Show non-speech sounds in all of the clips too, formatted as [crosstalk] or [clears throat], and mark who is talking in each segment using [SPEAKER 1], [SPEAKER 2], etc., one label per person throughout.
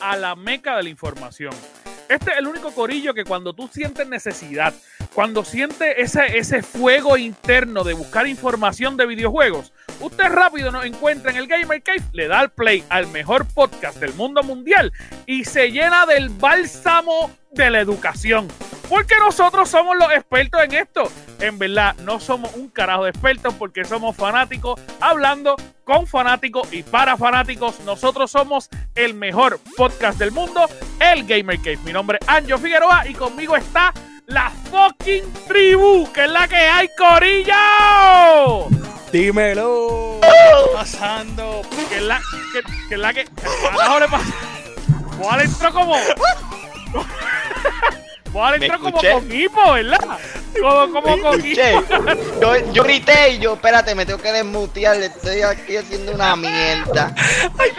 [SPEAKER 1] a la meca de la información. Este es el único corillo que cuando tú sientes necesidad, cuando sientes ese, ese fuego interno de buscar información de videojuegos, usted rápido nos encuentra en el Gamer Cave, le da el play al mejor podcast del mundo mundial y se llena del bálsamo de la educación. Porque nosotros somos los expertos en esto. En verdad, no somos un carajo de expertos porque somos fanáticos hablando con fanáticos y para fanáticos. Nosotros somos el mejor podcast del mundo, el Gamer Cave. Mi nombre es Anjo Figueroa y conmigo está la fucking tribu, que es la que hay, Corillo.
[SPEAKER 2] Dímelo. ¿Qué está pasando?
[SPEAKER 1] Que es la que, que, es la que. Carajo le pasa. ¿Cuál entró como? [laughs] Boal entró como con hipo, ¿verdad? Como, como con hipo.
[SPEAKER 3] Yo, yo grité y yo, espérate, me tengo que desmutear, le estoy aquí haciendo una mierda.
[SPEAKER 1] Ay,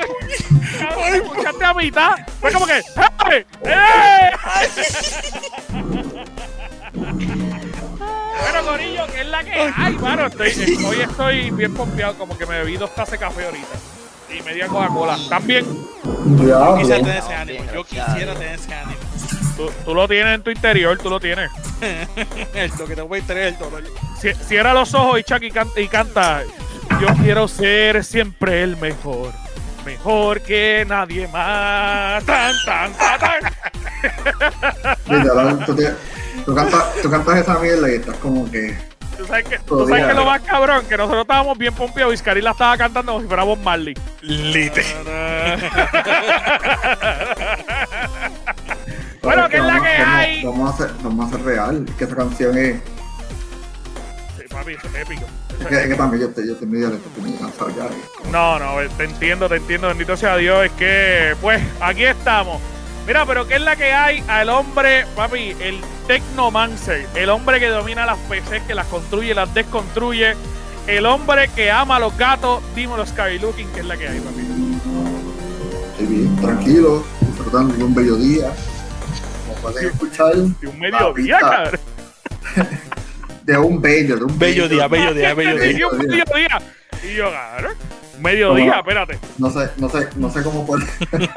[SPEAKER 1] cabrón, escuchaste a mitad. Fue como que, ¡eh! ¡Eh! Bueno, Corillo, que es la que hay, mano. Estoy, hoy estoy bien pompeado, como que me bebí dos tazas de café ahorita. Y media Coca-Cola. ¿También?
[SPEAKER 2] Yo quisiera tener ese ánimo. Yo quisiera tener ese ánimo.
[SPEAKER 1] Tú, tú, lo tienes en tu interior, tú lo tienes.
[SPEAKER 2] lo que te voy a tener el dolor.
[SPEAKER 1] Si, cierra los ojos y Chucky canta, y canta. Yo quiero ser siempre el mejor. Mejor que nadie más. Tan, tan, tan, tan. [laughs]
[SPEAKER 4] Tú, tú, cantas, tú cantas esa mierda y estás como que.
[SPEAKER 1] Tú sabes que, tú sabes que lo más cabrón, que nosotros estábamos bien pompeados y la estaba cantando como si fuera Bob Marley.
[SPEAKER 2] Lite. [laughs]
[SPEAKER 1] bueno, ¿qué es la que hay?
[SPEAKER 4] Vamos a, hacer, vamos a hacer real, que esa canción es.
[SPEAKER 1] Sí, papi, es épico.
[SPEAKER 4] Es que, es que también yo te, yo te medio estoy cansado ya.
[SPEAKER 1] No, no, te entiendo, te entiendo, bendito sea Dios. Es que, pues, aquí estamos. Mira, pero ¿qué es la que hay al hombre, papi? El Technomancer, el hombre que domina las PCs, que las construye, las desconstruye, el hombre que ama a los gatos, dímelo Sky Looking, ¿qué es la que hay, papi?
[SPEAKER 4] Estoy bien, tranquilo, disfrutando de un bello día. Como pueden escuchar.
[SPEAKER 1] De un mediodía, cabrón. [laughs]
[SPEAKER 4] de un bello, de un
[SPEAKER 2] bello, día, bello día, bello [laughs] día.
[SPEAKER 1] Y un medio día. Y yo, cabrón. Mediodía, espérate.
[SPEAKER 4] No sé, no sé, no sé cómo puede. [laughs]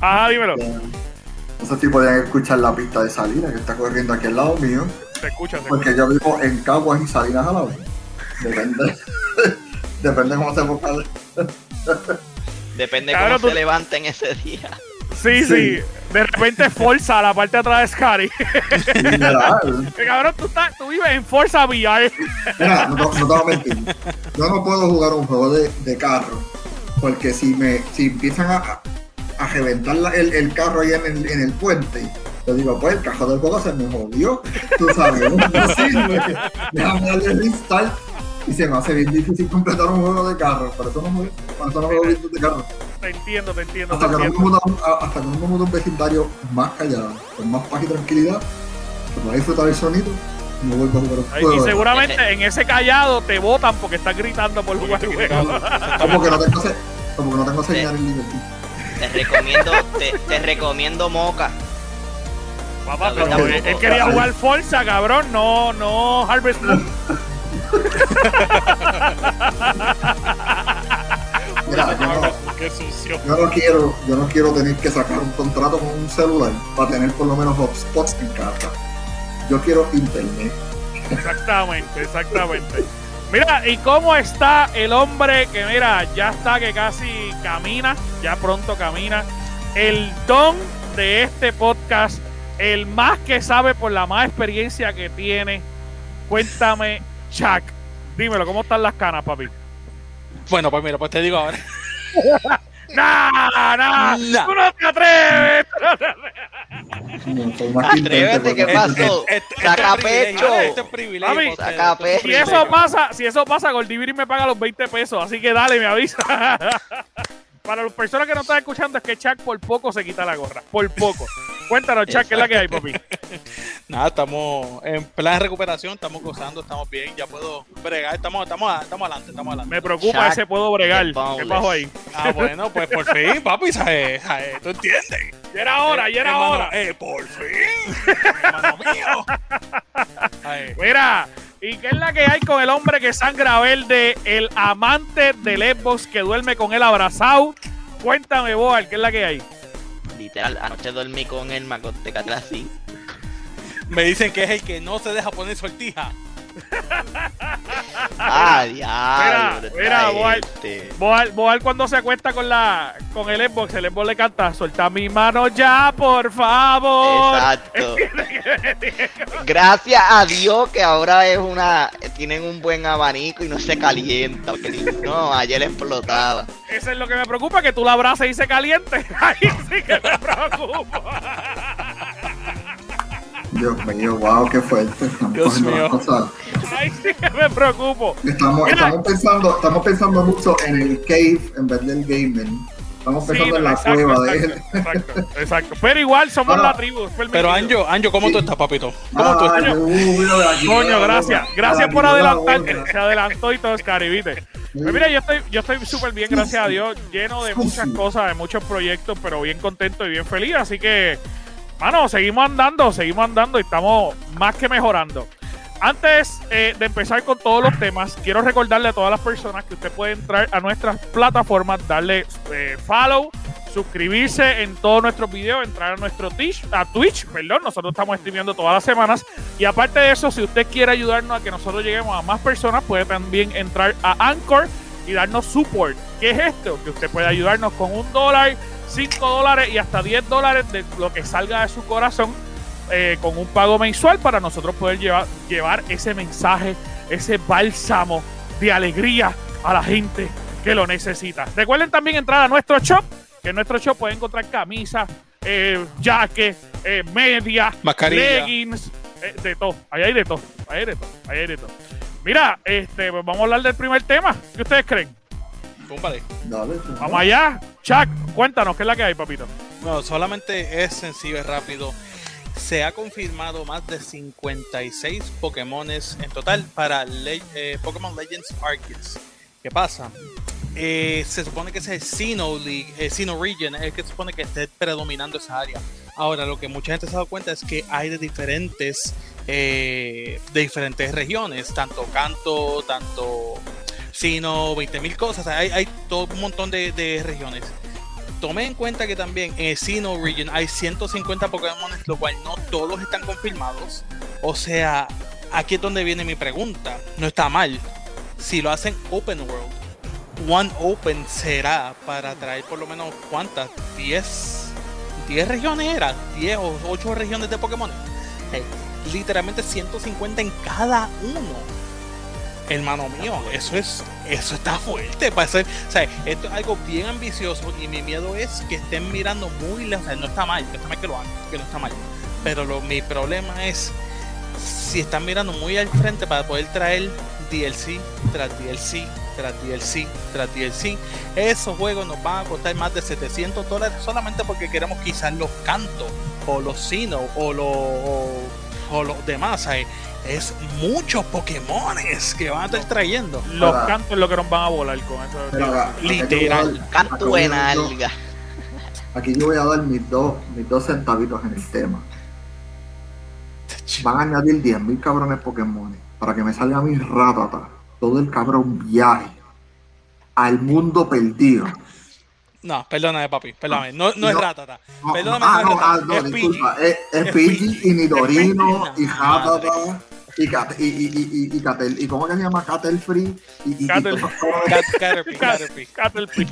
[SPEAKER 1] Ajá, dímelo.
[SPEAKER 4] No sé si podían escuchar la pista de Salinas que está corriendo aquí al lado mío.
[SPEAKER 1] Se escucha, se
[SPEAKER 4] Porque yo vivo en Caguas y Salinas a la vez. Depende. Depende cómo se busca.
[SPEAKER 3] Depende
[SPEAKER 1] Claro,
[SPEAKER 3] cómo
[SPEAKER 1] tú-
[SPEAKER 3] se levanten ese día.
[SPEAKER 1] Sí, sí. De repente [laughs] Forza la parte de atrás de Scary. [laughs] Cabrón, tú, estás, tú vives en Forza VR.
[SPEAKER 4] Mira, no, te- no te voy a mentir. Yo no puedo jugar un juego de, de carro. Porque si me si empiezan a, a reventar la- el, el carro ahí en el, en el puente, yo digo, pues el cajón del juego se me jodió. Tú sabes, [laughs] no sirve. Déjame darle restart. Y se me hace bien difícil completar un juego de carro. Por eso no me, por eso no me de carro.
[SPEAKER 1] Te entiendo, te entiendo, te
[SPEAKER 4] Hasta que, no me
[SPEAKER 1] entiendo.
[SPEAKER 4] mudo, a- hasta que no me mudo un vecindario más callado, con más paz y tranquilidad, que pueda disfrutar el sonido, no vuelvo a jugar
[SPEAKER 1] Ay,
[SPEAKER 4] juego.
[SPEAKER 1] Y seguramente en ese callado te votan porque estás gritando por jugar el juego.
[SPEAKER 4] Como que no tengo, se- como que no tengo señal en Liberty.
[SPEAKER 3] Te recomiendo, te, te recomiendo Moca.
[SPEAKER 1] Papá, pero él, quería jugar Forza, cabrón, no, no Harvest Moon. [laughs]
[SPEAKER 4] Mira, yo no,
[SPEAKER 2] Qué sucio.
[SPEAKER 4] yo no quiero, yo no quiero tener que sacar un contrato con un celular para tener por lo menos hotspots en casa. Yo quiero internet.
[SPEAKER 1] Exactamente, exactamente. Mira, ¿y cómo está el hombre que, mira, ya está que casi camina, ya pronto camina? El don de este podcast, el más que sabe por la más experiencia que tiene. Cuéntame, Chuck. Dímelo, ¿cómo están las canas, papi?
[SPEAKER 2] Bueno, pues mira, pues te digo ahora. [laughs]
[SPEAKER 1] ¡Nah, nah!
[SPEAKER 2] Nah.
[SPEAKER 1] ¡Tú no te atreves!
[SPEAKER 3] Atrévete, ¿qué pasó? Saca
[SPEAKER 2] es privilegio,
[SPEAKER 3] pecho. Saca pecho.
[SPEAKER 1] Si eso pasa, si eso pasa, Goldiviri me paga los 20 pesos, así que dale, me avisa. [laughs] Para las personas que no están escuchando, es que Chuck por poco se quita la gorra. Por poco. Cuéntanos, Chuck, ¿qué es la que hay, papi? [laughs]
[SPEAKER 2] Nada, estamos en plan de recuperación, estamos gozando, estamos bien, ya puedo bregar, estamos, estamos, estamos adelante, estamos adelante.
[SPEAKER 1] Me preocupa
[SPEAKER 3] Chuck,
[SPEAKER 1] ese puedo bregar. ¿Qué pasó ahí?
[SPEAKER 2] Ah, bueno, pues por fin, [laughs] papi, ¿sabes? ¿sabes? ¿Tú entiendes?
[SPEAKER 1] Ya era hora, ya era
[SPEAKER 2] Hermano,
[SPEAKER 1] hora.
[SPEAKER 2] Eh, por fin, hermano mío. [laughs] Ay,
[SPEAKER 1] Mira, ¿Y qué es la que hay con el hombre que sangra verde, el amante del Xbox que duerme con él abrazado? Cuéntame, Boal, ¿qué es la que hay?
[SPEAKER 3] Literal, anoche dormí con él, me acosté así.
[SPEAKER 2] Me dicen que es el que no se deja poner sortija.
[SPEAKER 3] Ah, diablo.
[SPEAKER 1] Mira, Boal.
[SPEAKER 3] este.
[SPEAKER 1] Boal, Boal cuando se acuesta con la con el Xbox, el Xbox le canta, suelta mi mano ya, por favor.
[SPEAKER 3] Exacto. [laughs] Gracias a Dios que ahora es una. Tienen un buen abanico y no se calienta. Porque no, ayer explotaba.
[SPEAKER 1] Eso es lo que me preocupa, que tú la abrazas y se caliente. [laughs] Ahí sí que me preocupa.
[SPEAKER 4] Dios mío, wow, qué fuerte. Estamos
[SPEAKER 2] Dios mío.
[SPEAKER 1] Ahí sí me preocupo.
[SPEAKER 4] Estamos, pensando, estamos pensando mucho en el cave en vez del gaming. Estamos
[SPEAKER 1] Sí,
[SPEAKER 4] pensando en la
[SPEAKER 1] exacto,
[SPEAKER 4] cueva de él.
[SPEAKER 1] exacto, exacto. Pero igual somos
[SPEAKER 4] Ah.
[SPEAKER 1] la tribu. es.
[SPEAKER 2] Pero Anjo, Anjo, ¿cómo
[SPEAKER 4] Sí.
[SPEAKER 2] tú estás, papito? ¿Cómo tú
[SPEAKER 4] Ah,
[SPEAKER 2] estás?
[SPEAKER 4] yo, uh, mira, de aquí,
[SPEAKER 1] Coño, gracias. Gracias
[SPEAKER 4] de
[SPEAKER 1] por
[SPEAKER 4] aquí, mira,
[SPEAKER 1] adelantar.
[SPEAKER 4] mira.
[SPEAKER 1] Se adelantó y todo, Scary, ¿viste? Pues mira, yo estoy yo estoy súper bien, gracias a Dios, lleno de muchas cosas, de muchos proyectos, pero bien contento y bien feliz. Así que, mano, seguimos andando, seguimos andando y estamos más que mejorando. Antes eh, de empezar con todos los temas, quiero recordarle a todas las personas que usted puede entrar a nuestras plataformas, darle eh, follow, suscribirse en todos nuestros videos, entrar a nuestro Twitch, a Twitch, perdón, nosotros estamos streamiendo todas las semanas. Y aparte de eso, si usted quiere ayudarnos a que nosotros lleguemos a más personas, puede también entrar a Anchor y darnos support. ¿Qué es esto? Que usted puede ayudarnos con un dólar, cinco dólares y hasta 10 dólares de lo que salga de su corazón eh, con un pago mensual para nosotros poder llevar, llevar ese mensaje, ese bálsamo de alegría a la gente que lo necesita. Recuerden también entrar a nuestro shop, que en nuestro shop pueden encontrar camisas, eh, jaques, eh, medias, leggings, eh, de todo. Ahí hay de todo, ahí hay de todo, ahí hay de todo. Mira, este, pues vamos a hablar del primer tema. ¿Qué ustedes creen?
[SPEAKER 4] Dale, sí.
[SPEAKER 1] Vamos allá. Chuck, cuéntanos, ¿qué es la que hay, papito?
[SPEAKER 2] No, solamente es sencillo, es rápido. Se ha confirmado más de 56 Pokémones en total para Le- eh, Pokémon Legends Arceus. ¿Qué pasa? Eh, se supone que ese Sinnoh League, eh, Sinnoh Region es el que se supone que esté predominando esa área. Ahora, lo que mucha gente se ha dado cuenta es que hay de diferentes, eh, de diferentes regiones, tanto Kanto, tanto Sinnoh, 20.000 cosas. Hay, todo un montón de, de regiones tomé en cuenta que también en el Sinnoh Region hay 150 Pokémon, lo cual no todos están confirmados. O sea, aquí es donde viene mi pregunta. No está mal. Si lo hacen Open World, One Open será para traer por lo menos cuántas? 10, 10 regiones era, 10 o 8 regiones de Pokémon. Eh, literalmente 150 en cada uno. Hermano mío, eso es, eso está fuerte para ser, o sea, esto es algo bien ambicioso y mi miedo es que estén mirando muy lejos, o sea, no está mal, no está mal que lo hagan, que no está mal, pero lo, mi problema es si están mirando muy al frente para poder traer DLC tras DLC tras DLC tras DLC, esos juegos nos van a costar más de 700 dólares solamente porque queremos quizás los cantos o los Sinnoh o los o, o los demás, ¿sabes? Es muchos Pokémones que van a estar trayendo.
[SPEAKER 1] Los
[SPEAKER 4] Ahora-
[SPEAKER 1] cantos es lo que nos van a volar con eso.
[SPEAKER 2] Literal.
[SPEAKER 4] dar-
[SPEAKER 3] Canto en alga.
[SPEAKER 4] Aquí yo voy a dar mis dos, mis dos centavitos en el tema. Van a añadir 10.000 cabrones Pokémon para que me salga a mi ratata todo el cabrón viaje al mundo perdido.
[SPEAKER 2] No, perdóname, papi, perdóname. No, no, es. Ratata.
[SPEAKER 4] No,
[SPEAKER 2] Perdóname,
[SPEAKER 4] ah,
[SPEAKER 2] no
[SPEAKER 4] ah,
[SPEAKER 2] Ratata,
[SPEAKER 4] no,
[SPEAKER 2] es
[SPEAKER 4] disculpa. Es, es
[SPEAKER 2] Es
[SPEAKER 4] Pidgey
[SPEAKER 2] Pidgey.
[SPEAKER 4] y Nidorino y
[SPEAKER 2] Pidgey.
[SPEAKER 4] Y, Cat- y, y, y, y, y, Catel- ¿y cómo que se llama? Caterfree y, y, y
[SPEAKER 1] Catel-
[SPEAKER 4] todos esos cabrones.
[SPEAKER 2] Cat- Caterpie, Caterpie. [laughs]
[SPEAKER 1] Caterpie.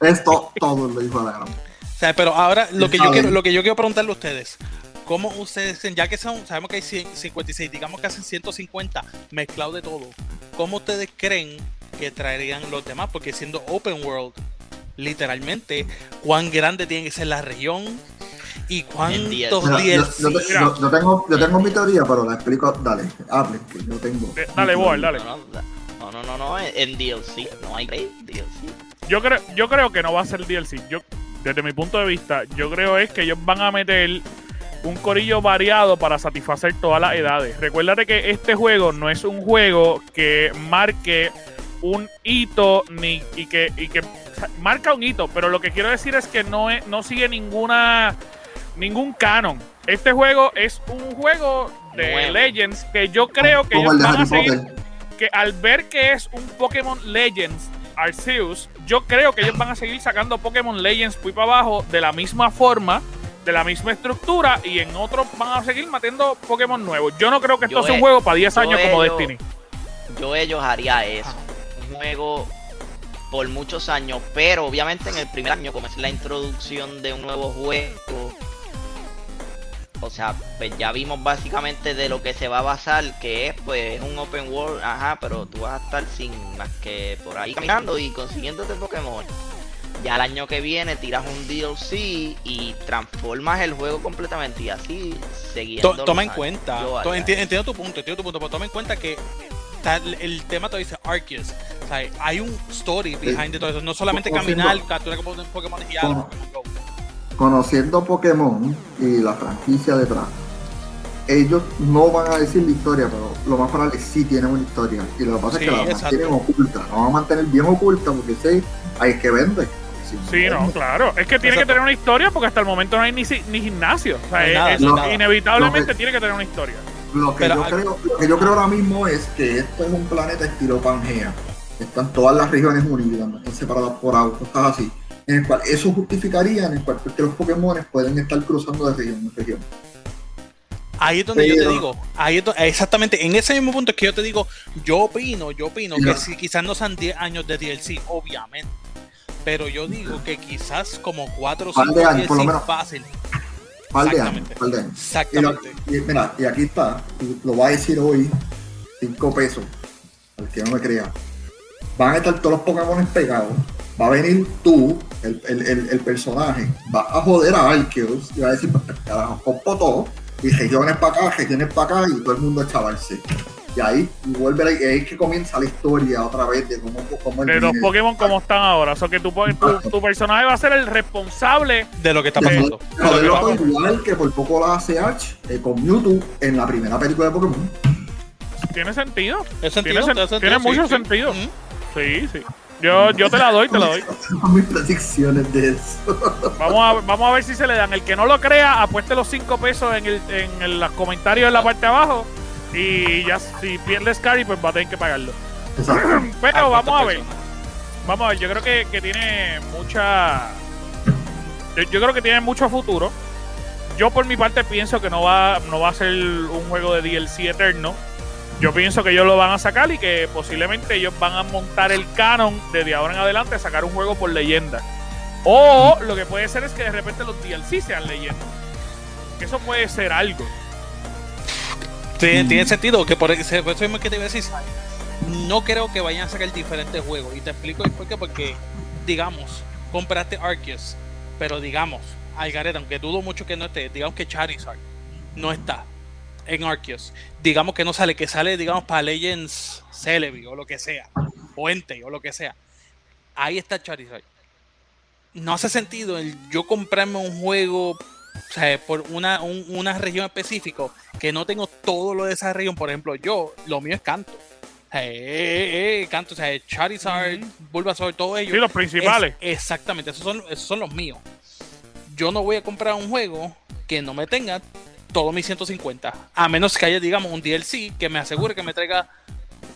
[SPEAKER 4] Esto todo lo dijo la gran.
[SPEAKER 2] O sea, pero ahora lo que yo quiero, lo que yo quiero preguntarle a ustedes, ¿cómo ustedes, ya que son, sabemos que hay 100 56, digamos que hacen 150 mezclado de todo, ¿cómo ustedes creen que traerían los demás? Porque siendo open world, literalmente, ¿cuán grande tiene que ser la región? ¿Y cuántos
[SPEAKER 3] Mira,
[SPEAKER 4] yo,
[SPEAKER 2] DLCs?
[SPEAKER 4] yo te- yo- yo tengo, yo tengo mi teoría, pero la explico. Dale, hable, que yo tengo.
[SPEAKER 1] Eh, Dale, Boal, dale.
[SPEAKER 3] No, no, no, no, no, en DLC, no hay DLC.
[SPEAKER 1] Yo creo, yo creo que no va a ser DLC. Yo, desde mi punto de vista, yo creo es que ellos van a meter un corillo variado para satisfacer todas las edades. Recuérdate que este juego no es un juego que marque un hito ni y que, y que marca un hito, pero lo que quiero decir es que no es, no sigue ninguna ningún canon. Este juego es un juego de. Legends, que yo creo que
[SPEAKER 4] Como
[SPEAKER 1] ellos van a seguir, que al ver que es un Pokémon Legends Arceus, yo creo que ellos van a seguir sacando Pokémon Legends muy para abajo de la misma forma, de la misma estructura, y en otros van a seguir metiendo Pokémon nuevos. Yo no creo que esto
[SPEAKER 3] Yo
[SPEAKER 1] sea un juego para 10
[SPEAKER 3] yo
[SPEAKER 1] años como Destiny.
[SPEAKER 3] Yo ellos haría eso. Un juego por muchos años, pero obviamente en el primer año, como es la introducción de un nuevo juego, o sea, pues ya vimos básicamente de lo que se va a basar, que es pues un open world, ajá, pero tú vas a estar sin más que por ahí caminando y consiguiéndote Pokémon. Ya el año que viene tiras un DLC y transformas el juego completamente y así siguiendo.
[SPEAKER 2] To- toma en
[SPEAKER 3] años.
[SPEAKER 2] cuenta, to- enti- entiendo tu punto, entiendo tu punto, pero toma en cuenta que el, tema te dice Arceus, o sea, hay un story behind de todo eso, no solamente caminar, capturar Pokémon Pokémon y ya,
[SPEAKER 4] Como-
[SPEAKER 2] Pokémon Go.
[SPEAKER 4] Conociendo Pokémon y la franquicia detrás, ellos no van a decir la historia, pero lo más probable es que sí tienen una historia. Y lo que pasa
[SPEAKER 2] Sí,
[SPEAKER 4] es que la
[SPEAKER 2] exacto.
[SPEAKER 4] mantienen oculta. La van a mantener bien oculta porque sé, hay que vender. Si
[SPEAKER 1] Sí, no, claro. Es que tiene que tener una historia porque hasta el momento no hay ni, si- ni gimnasio. O sea,
[SPEAKER 2] No hay
[SPEAKER 1] es-
[SPEAKER 2] nada,
[SPEAKER 1] es-
[SPEAKER 2] no hay nada.
[SPEAKER 1] inevitablemente
[SPEAKER 4] que-
[SPEAKER 1] tiene que tener una historia.
[SPEAKER 4] Lo que,
[SPEAKER 2] Pero
[SPEAKER 4] yo creo, lo que yo creo ahora mismo es que esto es un planeta estilo Pangea. Están todas las regiones unidas, no están separadas por autos, cosas así. En el cual eso justificaría en el cual que los Pokémon pueden estar cruzando de región en región.
[SPEAKER 2] Ahí es donde yo te digo, ahí es do- exactamente, en ese mismo punto es que yo te digo, yo opino, yo opino que si quizás no sean 10 años de DLC, obviamente. Pero yo digo que quizás como 4 o
[SPEAKER 4] Par
[SPEAKER 2] 5
[SPEAKER 4] de años, por lo
[SPEAKER 2] DLC
[SPEAKER 4] menos.
[SPEAKER 2] fácil.
[SPEAKER 4] Par de años,
[SPEAKER 2] Exactamente.
[SPEAKER 4] par de años. Y, lo-
[SPEAKER 2] Exactamente.
[SPEAKER 4] y mira, y aquí está, y lo voy a decir hoy, 5 pesos, al que no me crea. Van a estar todos los Pokémon pegados. Va a venir tú, el, el, el, el personaje, va a joder a Arceus y va a decir, pues carajo, compo todo, y regiones para acá, regiones para acá, y todo el mundo a chavarse. Y ahí vuelve la- y ahí es que comienza la historia otra vez de cómo, cómo
[SPEAKER 1] De los. Pokémon como están ahora. O sea, que tu, tu, tu personaje va a ser el responsable.
[SPEAKER 2] De lo que está pasando.
[SPEAKER 4] Joderlo
[SPEAKER 1] Lo que
[SPEAKER 4] con igual que por poco la hace Ash eh, con Mewtwo en la primera película de Pokémon.
[SPEAKER 1] ¿Tiene sentido?
[SPEAKER 2] ¿Es
[SPEAKER 1] Tiene,
[SPEAKER 2] sentido?
[SPEAKER 1] sen-
[SPEAKER 2] ¿Te hace
[SPEAKER 1] tiene mucho
[SPEAKER 2] Sí,
[SPEAKER 1] sentido. Sí, sí. Yo, yo te la doy, te la doy.
[SPEAKER 4] Son [laughs] mis predicciones de eso.
[SPEAKER 1] Vamos a, vamos a ver si se le dan. El que no lo crea, apueste los 5 pesos en, el, en el- los comentarios en la parte de abajo. Y ya, si pierde Scary, pues va a tener que pagarlo.
[SPEAKER 4] Exacto. [clears throat]
[SPEAKER 1] Pero
[SPEAKER 2] Ah,
[SPEAKER 1] vamos a
[SPEAKER 2] ¿cuántas
[SPEAKER 1] ver.
[SPEAKER 2] personas?
[SPEAKER 1] Vamos a ver, yo creo que, que tiene mucha. Yo, yo creo que tiene mucho futuro. Yo por mi parte pienso que no va, no va a ser un juego de DLC eterno. Yo pienso que ellos lo van a sacar y que posiblemente ellos van a montar el canon desde ahora en adelante, sacar un juego por leyenda. O lo que puede ser es que de repente los DLC sean leyendas. Eso puede ser algo.
[SPEAKER 2] Tiene,
[SPEAKER 4] Mm.
[SPEAKER 2] tiene sentido, que por eso mismo que te iba a decir, no creo que vayan a sacar diferentes juegos. Y te explico el por qué, porque, digamos, compraste Arceus, pero digamos, Algaret, aunque dudo mucho que no esté, digamos que Charizard no está en Arceus. Digamos que no sale, que sale, digamos, para Legends Celebi o lo que sea, o Entei o lo que sea. Ahí está Charizard. No hace sentido el yo comprarme un juego o sea, por una, un- una región específica que no tengo todo lo de esa región. Por ejemplo, yo, lo mío es canto. Eh, eh, eh, canto, o sea, Charizard, Bulbasaur, todo ello.
[SPEAKER 1] Sí, los principales.
[SPEAKER 2] Es- exactamente, esos son, esos son los míos. Yo no voy a comprar un juego que no me tenga todos mis 150. A menos que haya, digamos, un DLC que me asegure que me traiga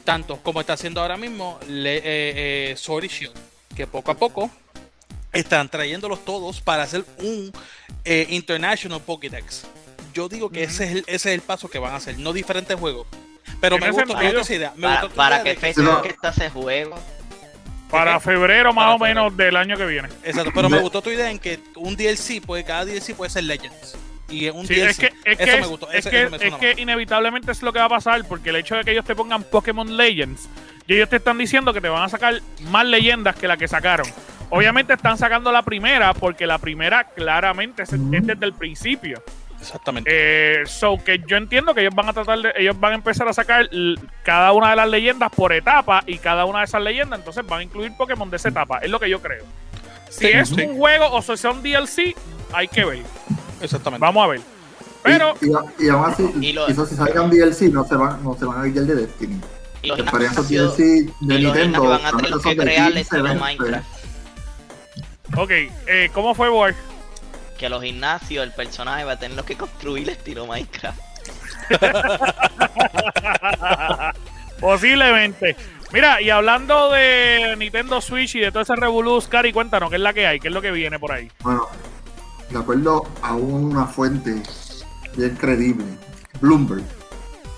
[SPEAKER 2] tantos como está haciendo ahora mismo le, eh, eh, Sword y Shield. Que poco a poco están trayéndolos todos para hacer un eh, International Pokédex. Yo digo que ese, es el, ese es el paso que van a hacer, no diferentes juegos. Pero me gustó, me gustó esa idea. Me
[SPEAKER 3] Para,
[SPEAKER 2] gustó
[SPEAKER 3] para
[SPEAKER 2] que-
[SPEAKER 3] fecha
[SPEAKER 4] No.
[SPEAKER 3] es que está ese juego.
[SPEAKER 1] Para febrero más
[SPEAKER 2] Para
[SPEAKER 1] o menos del año que viene.
[SPEAKER 2] Exacto, pero me
[SPEAKER 4] Me-
[SPEAKER 2] gustó tu idea en que un DLC, puede, cada DLC puede ser Legends. Y un
[SPEAKER 1] Sí, es que, es
[SPEAKER 2] eso
[SPEAKER 1] que,
[SPEAKER 2] me gustó.
[SPEAKER 1] es que, es que inevitablemente es lo que va a pasar, porque el hecho de que ellos te pongan Pokémon Legends, y ellos te están diciendo que te van a sacar más leyendas que la que sacaron. Obviamente están sacando la primera, porque la primera claramente es, es desde el principio.
[SPEAKER 2] Exactamente.
[SPEAKER 1] Eh, so que yo entiendo que ellos van a tratar de, ellos van a empezar a sacar cada una de las leyendas por etapa, y cada una de esas leyendas entonces van a incluir Pokémon de esa etapa. Es lo que yo creo. Si
[SPEAKER 2] Sí,
[SPEAKER 1] es
[SPEAKER 2] sí.
[SPEAKER 1] un juego o si son DLC, hay que ver.
[SPEAKER 2] Exactamente.
[SPEAKER 1] Vamos a ver. Pero
[SPEAKER 4] y, y, y aún así,
[SPEAKER 3] Y lo-
[SPEAKER 4] quizás si salgan DLC no se van, no se van a ir de Destiny.
[SPEAKER 3] Y los
[SPEAKER 4] DLC de
[SPEAKER 3] y los
[SPEAKER 4] Nintendo.
[SPEAKER 3] gimnasios van a tener
[SPEAKER 4] esos
[SPEAKER 3] que
[SPEAKER 4] de
[SPEAKER 3] crear
[SPEAKER 4] 15,
[SPEAKER 3] estilo
[SPEAKER 4] 20.
[SPEAKER 3] Minecraft.
[SPEAKER 1] Ok, eh, ¿cómo fue, Boy?
[SPEAKER 3] Que los gimnasios, el personaje va a tener que construir estilo Minecraft. [laughs]
[SPEAKER 1] Posiblemente. Mira, y hablando de Nintendo Switch y de todo ese revolú, Cari, cuéntanos, ¿qué es la que hay? ¿Qué es lo que viene por ahí?
[SPEAKER 4] Bueno, de acuerdo a una fuente bien creíble, Bloomberg,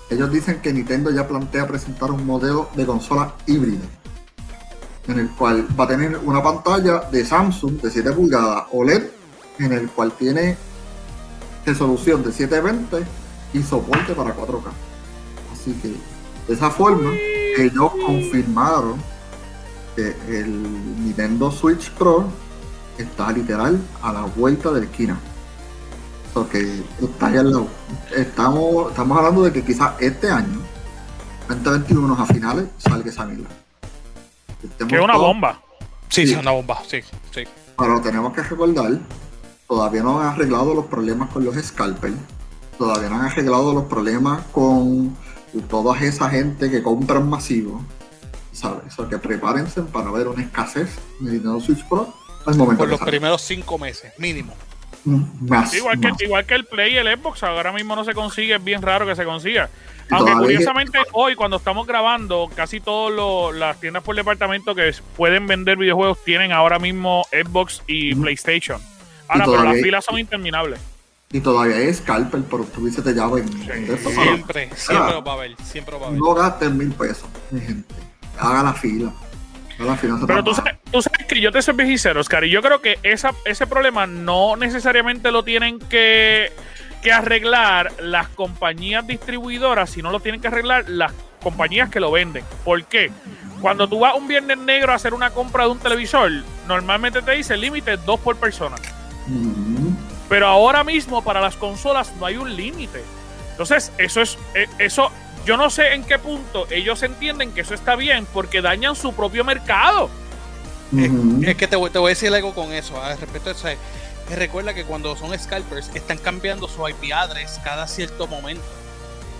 [SPEAKER 4] ellos dicen que Nintendo ya plantea presentar un modelo de consola híbrida, en el cual va a tener una pantalla de Samsung de 7 pulgadas OLED, en el cual tiene resolución de 720 y soporte para 4K. Así que de esa forma, ellos confirmaron que el Nintendo Switch Pro está literal a la vuelta del esquina. Porque está ahí al lado. Estamos, estamos hablando de que quizás este año, 2021 a finales, salga esa mierda.
[SPEAKER 1] Que es una bomba.
[SPEAKER 2] Sí, sí, es una bomba, sí, sí.
[SPEAKER 4] Pero tenemos que recordar, todavía no han arreglado los problemas con los scalpers, todavía no han arreglado los problemas con toda esa gente que compran masivo, ¿sabes? O que prepárense para ver una escasez de Nintendo Switch Pro momento.
[SPEAKER 2] Por los primeros cinco meses, mínimo.
[SPEAKER 4] Mm, Más,
[SPEAKER 1] Igual que,
[SPEAKER 4] más.
[SPEAKER 1] igual que el Play y el Xbox, ahora mismo no se consigue, es bien raro que se consiga. Aunque
[SPEAKER 4] todavía-
[SPEAKER 1] curiosamente hoy cuando estamos grabando, casi todas las tiendas por departamento que pueden vender videojuegos tienen ahora mismo Xbox y. PlayStation. Ahora, pero las filas son interminables.
[SPEAKER 4] Y todavía hay scalper, pero tú de esto para-
[SPEAKER 2] Siempre, siempre lo va a haber, siempre lo va a haber.
[SPEAKER 4] No gasten mil pesos, mi gente. Haga la fila.
[SPEAKER 1] Pero tú sabes, tú sabes que yo te soy sincero, Oscar, y yo creo que esa, ese problema no necesariamente lo tienen que, que arreglar las compañías distribuidoras, sino lo tienen que arreglar las compañías que lo venden. ¿Por qué? Cuando tú vas un viernes negro a hacer una compra de un televisor, normalmente te dice límite dos por persona.
[SPEAKER 4] Ujú.
[SPEAKER 1] Pero ahora mismo para las consolas no hay un límite. Entonces, eso es, eh, eso, yo no sé en qué punto ellos entienden que eso está bien porque dañan su propio mercado.
[SPEAKER 2] Es, que te, voy- te voy a decir algo con eso. Al respecto de eso, es- es recuerda que cuando son scalpers están cambiando su IP address cada cierto momento.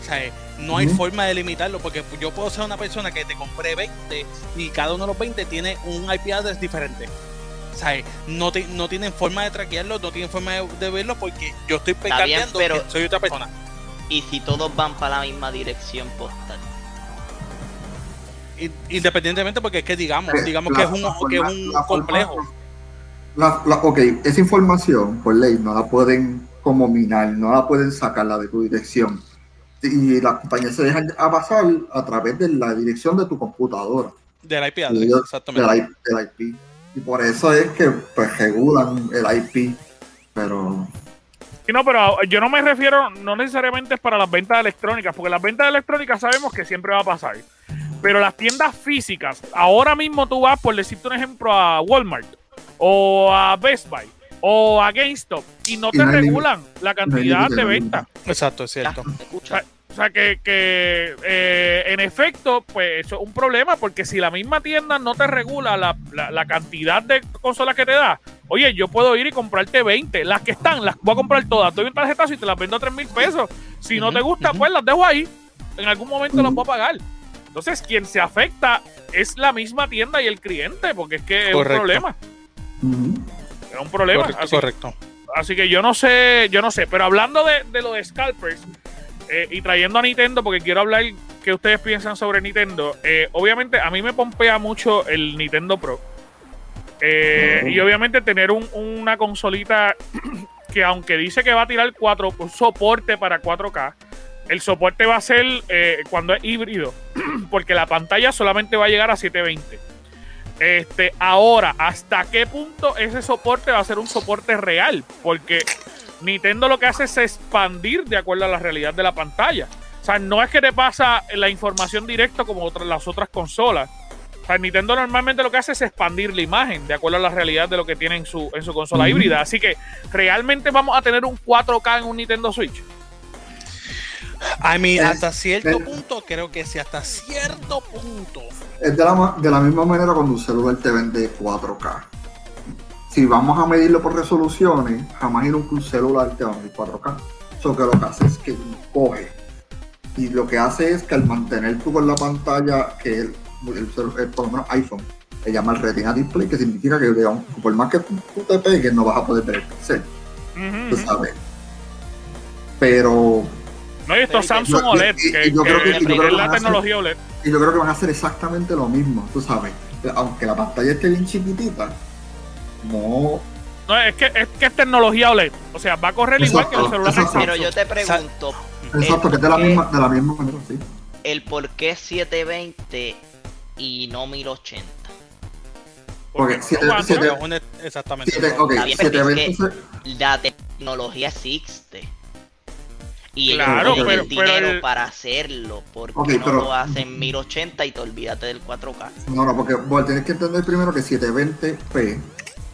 [SPEAKER 2] O sea, eh, no hay forma de limitarlo porque yo puedo ser una persona que te compré 20 y cada uno de los 20 tiene un IP address diferente. O sea, eh, no, te- no tienen forma de traquearlo, no tienen forma de, de verlo porque yo estoy
[SPEAKER 3] bien, pero-
[SPEAKER 2] que soy otra persona.
[SPEAKER 3] Y si todos van para la misma dirección postal.
[SPEAKER 2] In- Independientemente porque es que digamos,
[SPEAKER 4] Eh,
[SPEAKER 2] digamos
[SPEAKER 4] la-
[SPEAKER 2] que es un,
[SPEAKER 4] la
[SPEAKER 2] que es
[SPEAKER 4] forma-
[SPEAKER 2] un
[SPEAKER 4] la forma-
[SPEAKER 2] complejo.
[SPEAKER 4] La, la- ok, esa información por ley no la pueden como minar, no la pueden sacarla de tu dirección. Y las compañías se dejan a pasar a través de la dirección de tu computadora,
[SPEAKER 2] Del IP
[SPEAKER 4] y
[SPEAKER 2] address,
[SPEAKER 4] ellos-
[SPEAKER 2] exactamente.
[SPEAKER 4] del, I- del IP. Y por eso es que pues regulan el IP. Pero
[SPEAKER 1] no, pero yo no me refiero, no necesariamente es para las ventas electrónicas, porque las ventas electrónicas sabemos que siempre va a pasar. Pero las tiendas físicas, ahora mismo tú vas, por decirte un ejemplo, a Walmart o a Best Buy o a GameStop y no
[SPEAKER 4] Y
[SPEAKER 1] te
[SPEAKER 4] no
[SPEAKER 1] regulan la cantidad de
[SPEAKER 4] no hay
[SPEAKER 1] venta.
[SPEAKER 2] Exacto, es cierto.
[SPEAKER 3] ¿Me escucha?
[SPEAKER 1] O sea, que, que, eh, en efecto, pues eso es un problema, porque si la misma tienda no te regula la, la- la cantidad de consolas que te da, oye, yo puedo ir y comprarte 20. Las que están, las voy a comprar todas. Doy un tarjetazo y te las vendo a 3 mil pesos. Si no te gusta, pues las dejo ahí. En algún momento las voy a pagar. Entonces, quien se afecta es la misma tienda y el cliente, porque es que es un problema. Es un problema.
[SPEAKER 2] Correcto,
[SPEAKER 1] Así-
[SPEAKER 2] correcto.
[SPEAKER 1] Así que yo no sé, yo no sé. Pero hablando de, de lo de scalpers eh, y trayendo a Nintendo, porque quiero hablar qué ustedes piensan sobre Nintendo. eh, obviamente, a mí me pompea mucho el Nintendo Pro. Eh. Y obviamente tener un- una consolita [clears throat] que aunque dice que va a tirar 4, un soporte para 4K, el soporte va a ser cuando es híbrido, [clears throat] porque la pantalla solamente va a llegar a 720. Este, ahora, ¿hasta qué punto ese soporte va a ser un soporte real? Porque Nintendo lo que hace es expandir de acuerdo a la realidad de la pantalla. O sea, no es que te pasa la información directa como otras, las otras consolas. O sea, Nintendo normalmente lo que hace es expandir la imagen de acuerdo a la realidad de lo que tiene en su, en su consola híbrida. Así que, ¿realmente vamos a tener un 4K en un Nintendo Switch?
[SPEAKER 2] A mí,
[SPEAKER 4] Es-
[SPEAKER 2] hasta cierto
[SPEAKER 4] es-
[SPEAKER 2] punto, creo que sí, hasta cierto punto.
[SPEAKER 4] Es de la, de la misma manera cuando un celular te vende 4K. Si vamos a medirlo por resoluciones, jamás en un celular te va a medir 4K. Eso que lo que hace es que coge. Y lo que hace es que al mantener tú con la pantalla, que el, el celu- el- por lo menos iPhone, le llama el Retina Display, que significa que digamos, por más que tú, tú te pegues, no vas a poder ver el pixel, tú sabes. Pero
[SPEAKER 1] No, y Samsung
[SPEAKER 4] Yo-
[SPEAKER 1] OLED,
[SPEAKER 4] y- y
[SPEAKER 1] que,
[SPEAKER 4] yo creo
[SPEAKER 1] que
[SPEAKER 4] yo creo
[SPEAKER 1] la
[SPEAKER 4] hacer-
[SPEAKER 1] tecnología OLED.
[SPEAKER 4] Y yo creo que van a hacer exactamente lo mismo, tú sabes. Aunque la pantalla esté bien chiquitita, no.
[SPEAKER 1] No, es que, es que es tecnología OLED. O sea, va a correr igual que los
[SPEAKER 4] Exacto,
[SPEAKER 1] celulares
[SPEAKER 4] exacto.
[SPEAKER 3] Pero yo te pregunto,
[SPEAKER 4] Exacto, que es de la misma, de la misma manera, sí.
[SPEAKER 3] el por qué 720 y no 1080.
[SPEAKER 4] Porque
[SPEAKER 2] exactamente.
[SPEAKER 4] Siete- ok,
[SPEAKER 3] Está bien, pero
[SPEAKER 4] 720
[SPEAKER 3] es
[SPEAKER 4] se-
[SPEAKER 3] La tecnología existe. Y
[SPEAKER 1] Claro,
[SPEAKER 3] tienen
[SPEAKER 1] pero-
[SPEAKER 3] el
[SPEAKER 1] pero
[SPEAKER 3] dinero
[SPEAKER 1] el-
[SPEAKER 3] para hacerlo. porque
[SPEAKER 4] Ok,
[SPEAKER 3] no
[SPEAKER 4] pero-
[SPEAKER 3] lo hacen 1080 y te olvídate del 4K?
[SPEAKER 4] No, no, porque bueno, tienes que entender primero que 720p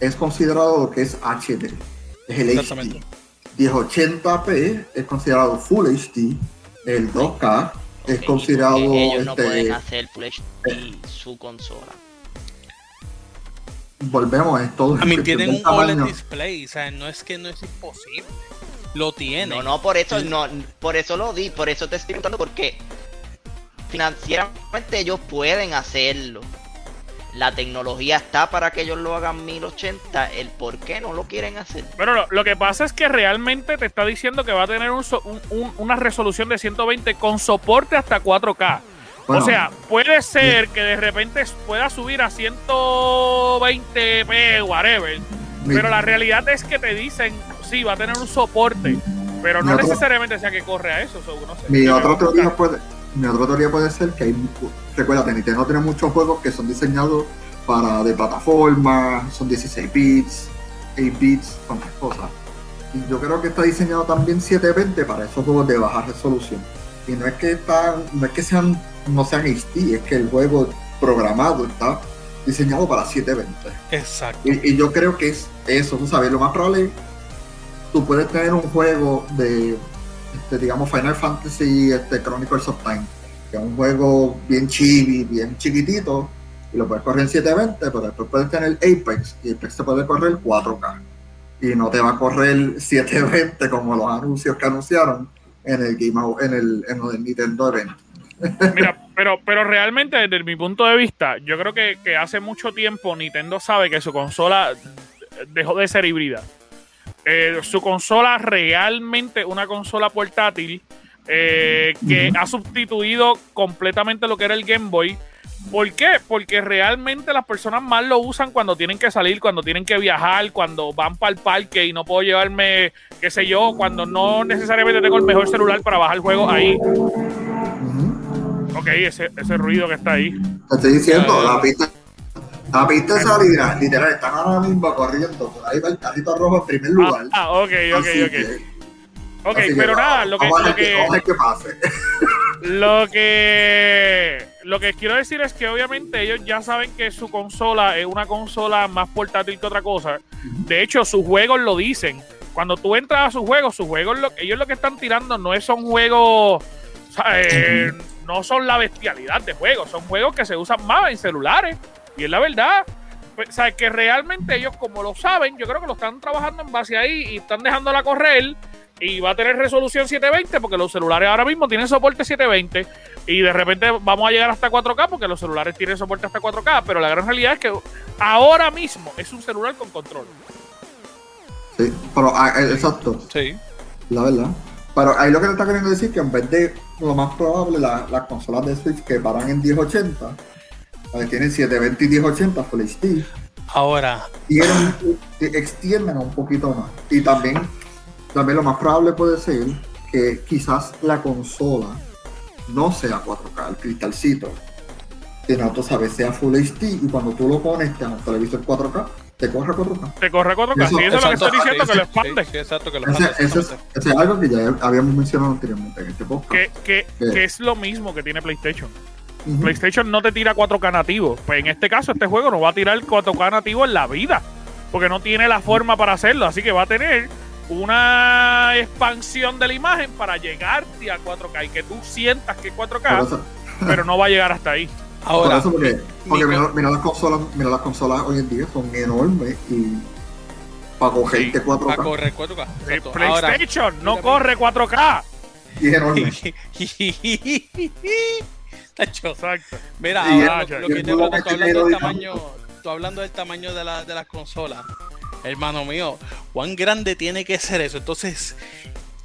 [SPEAKER 4] es considerado lo que es HD, es el. HD. 1080p es considerado Full HD, el 2K es considerado
[SPEAKER 3] porque ellos no
[SPEAKER 4] este,
[SPEAKER 3] pueden hacer Full HD su consola.
[SPEAKER 4] volvemos a esto.
[SPEAKER 2] A mí tienen un OLED
[SPEAKER 4] tamaño.
[SPEAKER 2] display, o sea, no es que no es imposible. Lo tienen.
[SPEAKER 3] No, no, por eso no, por eso lo di, por eso te estoy preguntando porque financieramente ellos pueden hacerlo. La tecnología está para que ellos lo hagan 1080, el por qué no lo quieren hacer.
[SPEAKER 1] Pero lo, lo que pasa es que realmente te está diciendo que va a tener un una resolución de 120 con soporte hasta 4K.
[SPEAKER 4] Bueno,
[SPEAKER 1] o sea, puede ser que de repente pueda subir a 120p, whatever.
[SPEAKER 4] mi-
[SPEAKER 1] Pero la realidad es que te dicen, sí, va a tener un soporte. Pero no
[SPEAKER 4] otro-
[SPEAKER 1] necesariamente sea que corre a eso, seguro. No sé.
[SPEAKER 4] Mi
[SPEAKER 1] que-
[SPEAKER 4] teoría puede, mi otra teoría puede ser que hay, recuérdate, Nintendo tiene muchos juegos que son diseñados para de plataforma, son 16 bits, 8 bits, tantas cosas. Y yo creo que está diseñado también 720 para esos juegos de baja resolución. Y no es que están, no es que sean, no sean HD, es que el juego programado está diseñado para 720.
[SPEAKER 2] Exacto.
[SPEAKER 4] Y, y yo creo que es eso, tú sabes, lo más probable, tú puedes tener un juego de, este, digamos, Final Fantasy este, Chronicles of Time, que es un juego bien chibi, bien chiquitito, y lo puedes correr en 720, pero después puedes tener Apex, y Apex te puede correr 4K, y no te va a correr 720 como los anuncios que anunciaron en el Game Aw- en el, en el Nintendo Event.
[SPEAKER 1] Mira, [laughs] pero, pero realmente desde mi punto de vista, yo creo que, que hace mucho tiempo Nintendo sabe que su consola dejó de ser híbrida. Eh, su consola realmente una consola portátil eh, que ha sustituido completamente lo que era el Game Boy. ¿Por qué? Porque realmente las personas más lo usan cuando tienen que salir, cuando tienen que viajar, cuando van para el parque y no puedo llevarme, qué sé yo, cuando no necesariamente tengo el mejor celular para bajar el juego ahí.
[SPEAKER 4] Ujú.
[SPEAKER 1] Ok, ese, ese ruido que está ahí.
[SPEAKER 4] Te estoy diciendo,
[SPEAKER 2] Ah.
[SPEAKER 4] la pista, la pista de salida, literal, están ahora mismo corriendo, por ahí va el carrito rojo en primer lugar.
[SPEAKER 1] Ah, ah, ok, ok,
[SPEAKER 4] Así
[SPEAKER 1] ok.
[SPEAKER 4] que-
[SPEAKER 1] Ok, pero nada, lo que, lo
[SPEAKER 4] pase.
[SPEAKER 1] lo que, lo que quiero decir es que obviamente ellos ya saben que su consola es una consola más portátil que otra cosa. De hecho, sus juegos lo dicen. Cuando tú entras a sus juegos, sus juegos, lo, ellos lo que están tirando no es, son juegos, o sea, eh, no son la bestialidad de juegos, son juegos que se usan más en celulares. Y es la verdad. Pues, o sea, que realmente ellos, como lo saben, yo creo que lo están trabajando en base ahí y están dejándola correr. Y va a tener resolución 720 porque los celulares ahora mismo tienen soporte 720 y de repente vamos a llegar hasta 4K porque los celulares tienen soporte hasta 4K, pero la gran realidad es que ahora mismo es un celular con control.
[SPEAKER 4] Sí, pero ah, eh, exacto,
[SPEAKER 2] Sí.
[SPEAKER 4] la verdad. Pero ahí lo que te está queriendo decir que en vez de lo más probable, la- las consolas de Switch que paran en 1080, que tienen 720 y 1080 Full HD,
[SPEAKER 2] Ahora,
[SPEAKER 4] tienen, eh, extiendan un poquito más. Y también, también lo más probable puede ser que quizás la consola no sea 4K, el cristalcito, sino tú sabes, sea Full HD y cuando tú lo conectas a un televisor 4K, te corre 4K.
[SPEAKER 1] Te corre 4K,
[SPEAKER 4] Eso-
[SPEAKER 1] sí, eso es lo que estoy diciendo,
[SPEAKER 2] sí,
[SPEAKER 1] que lo expande.
[SPEAKER 2] sí, exacto, que lo expande,
[SPEAKER 4] ese es,
[SPEAKER 2] exactamente.
[SPEAKER 4] ese es algo que ya habíamos mencionado anteriormente en este podcast.
[SPEAKER 1] Que, que es lo mismo que tiene PlayStation. PlayStation no te tira 4K nativo. Pues en este caso, este juego no va a tirar 4K nativo en la vida. Porque no tiene la forma para hacerlo. Así que va a tener una expansión de la imagen para llegarte a 4K y que tú sientas que es 4K,
[SPEAKER 4] Por eso,
[SPEAKER 1] pero no va a llegar hasta ahí.
[SPEAKER 4] por eso porque, porque
[SPEAKER 2] mi-
[SPEAKER 4] mira, mira las consolas, mira las consolas hoy en día son enormes y para cogerte
[SPEAKER 2] para
[SPEAKER 4] 4K
[SPEAKER 2] correr 4K.
[SPEAKER 1] Eh.
[SPEAKER 2] Ahora,
[SPEAKER 1] PlayStation no corre 4K.
[SPEAKER 4] y es enorme. [laughs]
[SPEAKER 1] Exacto.
[SPEAKER 2] Mira, ahora lo, que te tú hablando del tamaño, tú hablando del tamaño de, la, de las consolas, hermano mío, cuán grande tiene que ser eso. Entonces,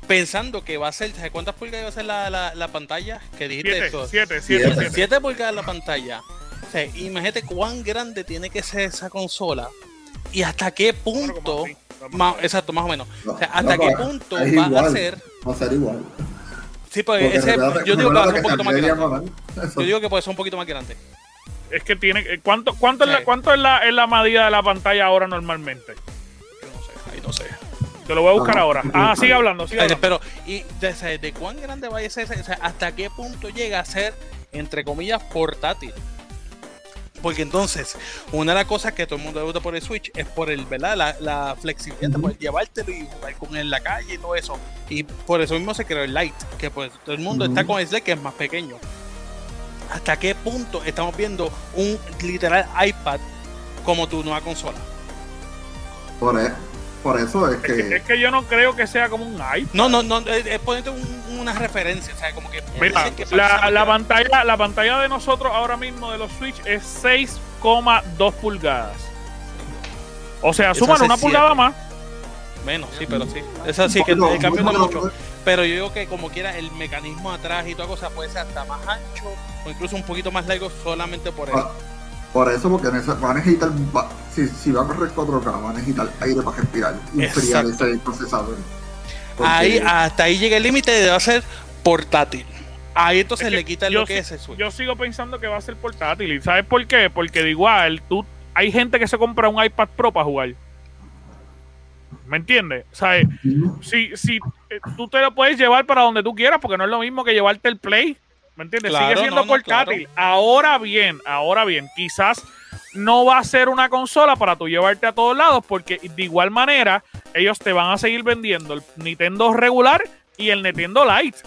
[SPEAKER 2] pensando que va a ser, ¿sabes cuántas pulgadas va a ser la, la, la pantalla? Que dijiste
[SPEAKER 1] 7,
[SPEAKER 2] eso.
[SPEAKER 1] 7,
[SPEAKER 4] Siete.
[SPEAKER 1] 7, 7.
[SPEAKER 2] 7 pulgadas la pantalla. O sea, imagínate cuán grande tiene que ser esa consola y hasta qué punto, más, exacto, más o menos. O sea, hasta
[SPEAKER 4] No,
[SPEAKER 2] qué
[SPEAKER 4] no,
[SPEAKER 2] punto va a ser.
[SPEAKER 4] Va a ser igual.
[SPEAKER 2] Sí, pues
[SPEAKER 4] Porque
[SPEAKER 2] ese, yo digo que va a ser un
[SPEAKER 4] recuerda
[SPEAKER 2] poquito más
[SPEAKER 4] saldría
[SPEAKER 2] grande.
[SPEAKER 4] mal. Eso-
[SPEAKER 2] Yo digo que puede ser un poquito más grande.
[SPEAKER 1] Es que tiene. eh, ¿Cuánto, cuánto, es, la, cuánto es, la, es la medida de la pantalla ahora normalmente?
[SPEAKER 2] Yo no sé, ahí no sé.
[SPEAKER 1] Te lo voy a buscar
[SPEAKER 4] Ah,
[SPEAKER 1] ahora. Ah, sigue hablando, sigue hablando.
[SPEAKER 2] Pero, ¿y de, o sea, de cuán grande vaya a ser? ese- O sea, ¿hasta qué punto llega a ser, entre comillas, portátil? Porque entonces, una de las cosas que todo el mundo gusta por el Switch es por el, ¿verdad? La, la flexibilidad de poder llevártelo y jugar con él en la calle y todo eso. Y por eso mismo se creó el Lite, que pues todo el mundo está con el Lite que es más pequeño. ¿Hasta qué punto estamos viendo un literal iPad como tu nueva consola?
[SPEAKER 4] Por, e- por eso es
[SPEAKER 1] Es que, es
[SPEAKER 4] que.
[SPEAKER 1] que yo no creo que sea como un iPad.
[SPEAKER 2] No, no, no, es, es ponerte un- una referencia, o sea, como que...
[SPEAKER 1] Mira,
[SPEAKER 2] que
[SPEAKER 1] la, la pantalla, la pantalla de nosotros ahora mismo de los Switch es 6,2 pulgadas. O sea, suman una pulgada más.
[SPEAKER 2] Menos, sí, pero sí. Es así que
[SPEAKER 4] No,
[SPEAKER 2] el cambio no mucho. Pero yo digo que como quiera el mecanismo atrás y toda cosa puede ser hasta más ancho o incluso un poquito más largo solamente por eso.
[SPEAKER 4] Ah, Por eso, porque nece- va a necesitar. va- si, si va a correr 4K, va a necesitar aire para respirar y enfriar ese procesador.
[SPEAKER 2] Ahí, hasta ahí llega el límite de va a ser portátil. Ahí entonces
[SPEAKER 1] Es que
[SPEAKER 2] le quitan lo que es el Switch.
[SPEAKER 1] Yo sigo pensando que va a ser portátil. ¿Y sabes por qué? Porque de igual, tú, hay gente que se compra un iPad Pro para jugar. ¿Me entiendes? ¿Sabes?
[SPEAKER 4] Ujú.
[SPEAKER 1] Si, si eh, tú te lo puedes llevar para donde tú quieras, porque no es lo mismo que llevarte el Play. ¿Me entiendes?
[SPEAKER 2] Claro,
[SPEAKER 1] Sigue siendo
[SPEAKER 2] no, no,
[SPEAKER 1] portátil. Ahora bien, ahora bien, quizás no va a ser una consola para tú llevarte a todos lados, porque de igual manera ellos te van a seguir vendiendo el Nintendo regular y el Nintendo Lite.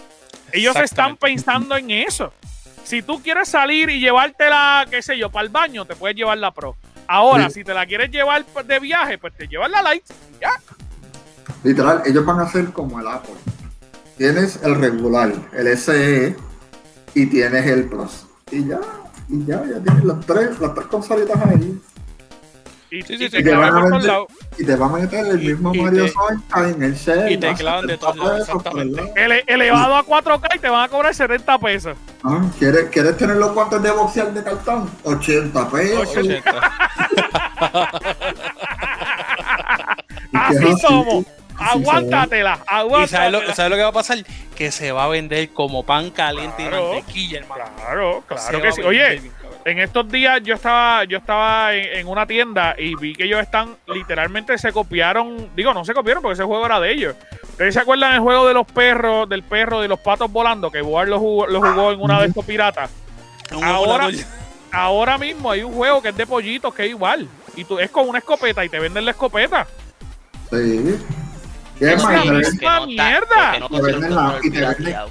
[SPEAKER 1] Ellos están pensando en eso. Si tú quieres salir y llevártela, qué sé yo, para el baño, te puedes llevar la Pro. Ahora,
[SPEAKER 4] Sí.
[SPEAKER 1] si te la quieres llevar de viaje, pues te llevas la Lite. Ya.
[SPEAKER 4] Literal, ellos van a ser como el Apple. Tienes el regular, el SE y tienes el Plus. Y ya, y ya, ya tienes las tres, las tres consolitas ahí.
[SPEAKER 1] Y,
[SPEAKER 2] Sí,
[SPEAKER 1] y
[SPEAKER 2] sí,
[SPEAKER 1] te
[SPEAKER 2] sí.
[SPEAKER 1] clavan
[SPEAKER 4] Te van a
[SPEAKER 1] lados.
[SPEAKER 4] Y te va a meter el
[SPEAKER 2] Y-
[SPEAKER 4] mismo
[SPEAKER 2] y
[SPEAKER 4] Mario
[SPEAKER 2] te-
[SPEAKER 4] Sunshine, el Shell.
[SPEAKER 2] y te clavan de todos lados, exactamente.
[SPEAKER 1] Ele- elevado a 4K y te van a cobrar 70 pesos.
[SPEAKER 4] Ah, ¿Quieres, ¿Quieres tener los guantes de boxear de cartón? 80 pesos.
[SPEAKER 2] 80. [laughs]
[SPEAKER 4] Y que
[SPEAKER 1] Así
[SPEAKER 4] es así,
[SPEAKER 1] somos.
[SPEAKER 4] Así
[SPEAKER 1] Aguántatela,
[SPEAKER 2] ¿Y sabes lo,
[SPEAKER 1] aguántatela.
[SPEAKER 2] sabes lo que va a pasar? Que se va a vender como pan caliente
[SPEAKER 1] Claro.
[SPEAKER 2] y mantequilla, hermano.
[SPEAKER 1] Claro, claro que sí. Oye,
[SPEAKER 2] bien,
[SPEAKER 1] en estos días yo estaba, yo estaba en, en una tienda y vi que ellos están, literalmente se copiaron, digo, no se copiaron porque ese juego era de ellos. ¿Ustedes se acuerdan del juego de los perros, del perro de los patos volando que Boar lo jugó, lo jugó en una de estos piratas? Ahora-. Ahora mismo hay un juego que es de pollitos que es igual. Y tú es con una escopeta y te venden la escopeta.
[SPEAKER 4] Sí. Y
[SPEAKER 1] Es la
[SPEAKER 4] más, y te
[SPEAKER 1] misma mierda.
[SPEAKER 3] porque no
[SPEAKER 4] Te
[SPEAKER 3] pusieron
[SPEAKER 4] venden la-
[SPEAKER 3] control
[SPEAKER 4] y te venden-
[SPEAKER 3] pirateado.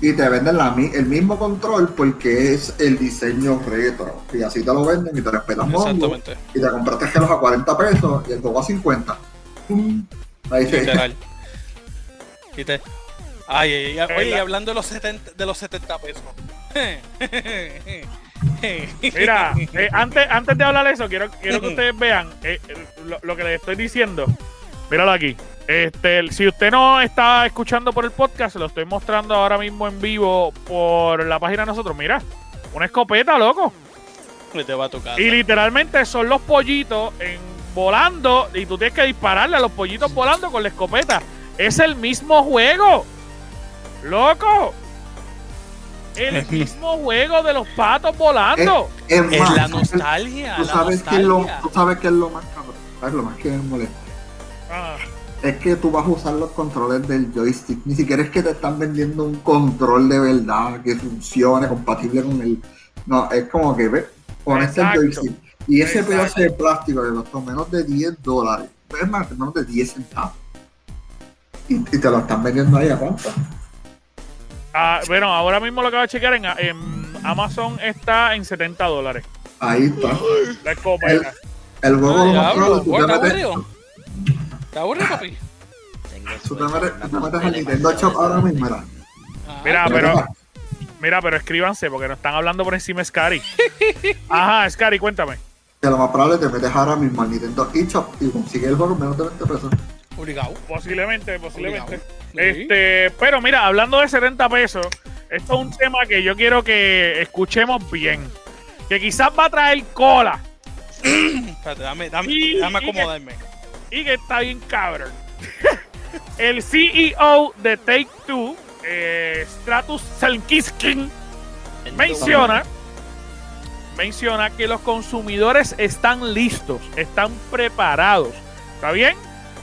[SPEAKER 4] y te venden la mi- el mismo control porque es el diseño retro. Y así te lo venden y te respetan.
[SPEAKER 2] Exactamente.
[SPEAKER 4] Y te compraste gelos a 40 pesos y el juego a 50. ¡Pum! Ahí se
[SPEAKER 2] Literal. Y te- Ay, ay, ay, oye, hablando de los 70, de los 70 pesos. [laughs]
[SPEAKER 1] Mira, eh, antes, antes de hablar de eso, quiero, quiero que [laughs] ustedes vean eh, eh, lo, lo que les estoy diciendo. Míralo aquí. Este, el- si usted no está escuchando por el podcast, lo estoy mostrando ahora mismo en vivo por la página de nosotros. Mira, una escopeta, loco.
[SPEAKER 2] te va a tocar.
[SPEAKER 1] Y literalmente son los pollitos en, volando y tú tienes que dispararle a los pollitos volando con la escopeta. Es el mismo juego. Loco. El mismo juego de los patos volando.
[SPEAKER 4] Es
[SPEAKER 2] Es
[SPEAKER 4] más,
[SPEAKER 2] la nostalgia.
[SPEAKER 4] Tú
[SPEAKER 2] la
[SPEAKER 4] sabes, que es lo,
[SPEAKER 2] nostalgia.
[SPEAKER 4] tú sabes que es lo más cabrón. ¿Sabes lo más que me molesta?
[SPEAKER 1] Ah,
[SPEAKER 4] Es que tú vas a usar los controles del joystick. Ni siquiera es que te están vendiendo un control de verdad que funcione, compatible con el. No, es como que ve, pones el joystick. Y ese
[SPEAKER 1] Exacto.
[SPEAKER 4] pedazo de plástico que costó menos de 10 dólares. Es más, menos de 10 centavos. Y, y te lo están vendiendo ahí a cuánto.
[SPEAKER 1] ah, bueno, ahora mismo lo que voy a chequear en, en Amazon está en 70 dólares.
[SPEAKER 4] Ahí está.
[SPEAKER 1] La escopeta.
[SPEAKER 4] El juego lo
[SPEAKER 2] Ay,
[SPEAKER 4] más
[SPEAKER 2] diablo,
[SPEAKER 4] claro, tú
[SPEAKER 2] ¿Está
[SPEAKER 4] te metes,
[SPEAKER 2] ¿Está aburrido, papi?
[SPEAKER 4] Tú te metes, te al Nintendo Shop ahora mismo, mira.
[SPEAKER 2] Ah,
[SPEAKER 1] Mira,
[SPEAKER 4] Pero mira,
[SPEAKER 1] pero escríbanse porque nos están hablando por encima de Scary. Ajá, Scary, cuéntame.
[SPEAKER 4] que lo más probable es que te metes ahora mismo al Nintendo eShop y consigues el juego menos de 20 pesos.
[SPEAKER 2] Obligado.
[SPEAKER 1] Posiblemente, posiblemente.
[SPEAKER 2] Obligado. Sí.
[SPEAKER 1] Este, pero mira, hablando de 70 pesos, esto es un tema que yo quiero que escuchemos bien. Que quizás va a traer cola
[SPEAKER 2] Espérate, dame, dame,
[SPEAKER 1] Y-
[SPEAKER 2] dame
[SPEAKER 1] y que-
[SPEAKER 2] acomodarme.
[SPEAKER 1] Y que está bien cabrón. [laughs] El CEO de Take Two, eh, Stratus Selkiskin, menciona, menciona que los consumidores están listos, están preparados. ¿Está bien?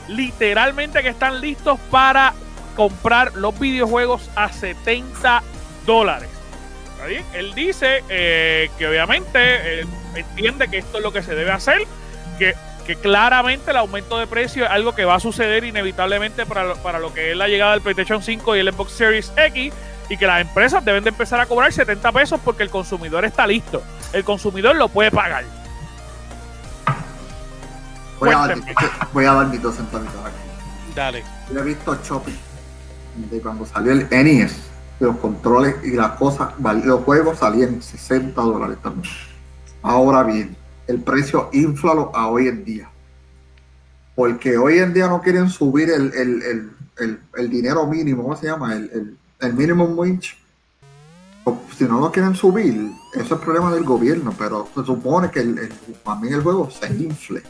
[SPEAKER 1] Literalmente que están listos para comprar los videojuegos a 70 dólares. ¿Está bien? Él dice eh, que obviamente eh, entiende que esto es lo que se debe hacer, que, que claramente el aumento de precio es algo que va a suceder inevitablemente para lo, para lo que es la llegada del PlayStation 5 y el Xbox Series X y que las empresas deben de empezar a cobrar 70 pesos porque el consumidor está listo. El consumidor lo puede pagar.
[SPEAKER 4] Voy a, dar,
[SPEAKER 1] Cuéntame.
[SPEAKER 4] voy a dar mis dos centavitos aquí.
[SPEAKER 2] Dale.
[SPEAKER 4] Yo he visto shopping de cuando salió el NES, los controles y las cosas, los juegos salían 60 dólares también. Ahora bien, el precio inflalo a hoy en día. Porque hoy en día no quieren subir el, el, el, el, dinero mínimo, ¿cómo se llama? El, el, minimum wage. Si no lo quieren subir, eso es problema del gobierno, pero se supone que también el juego se infle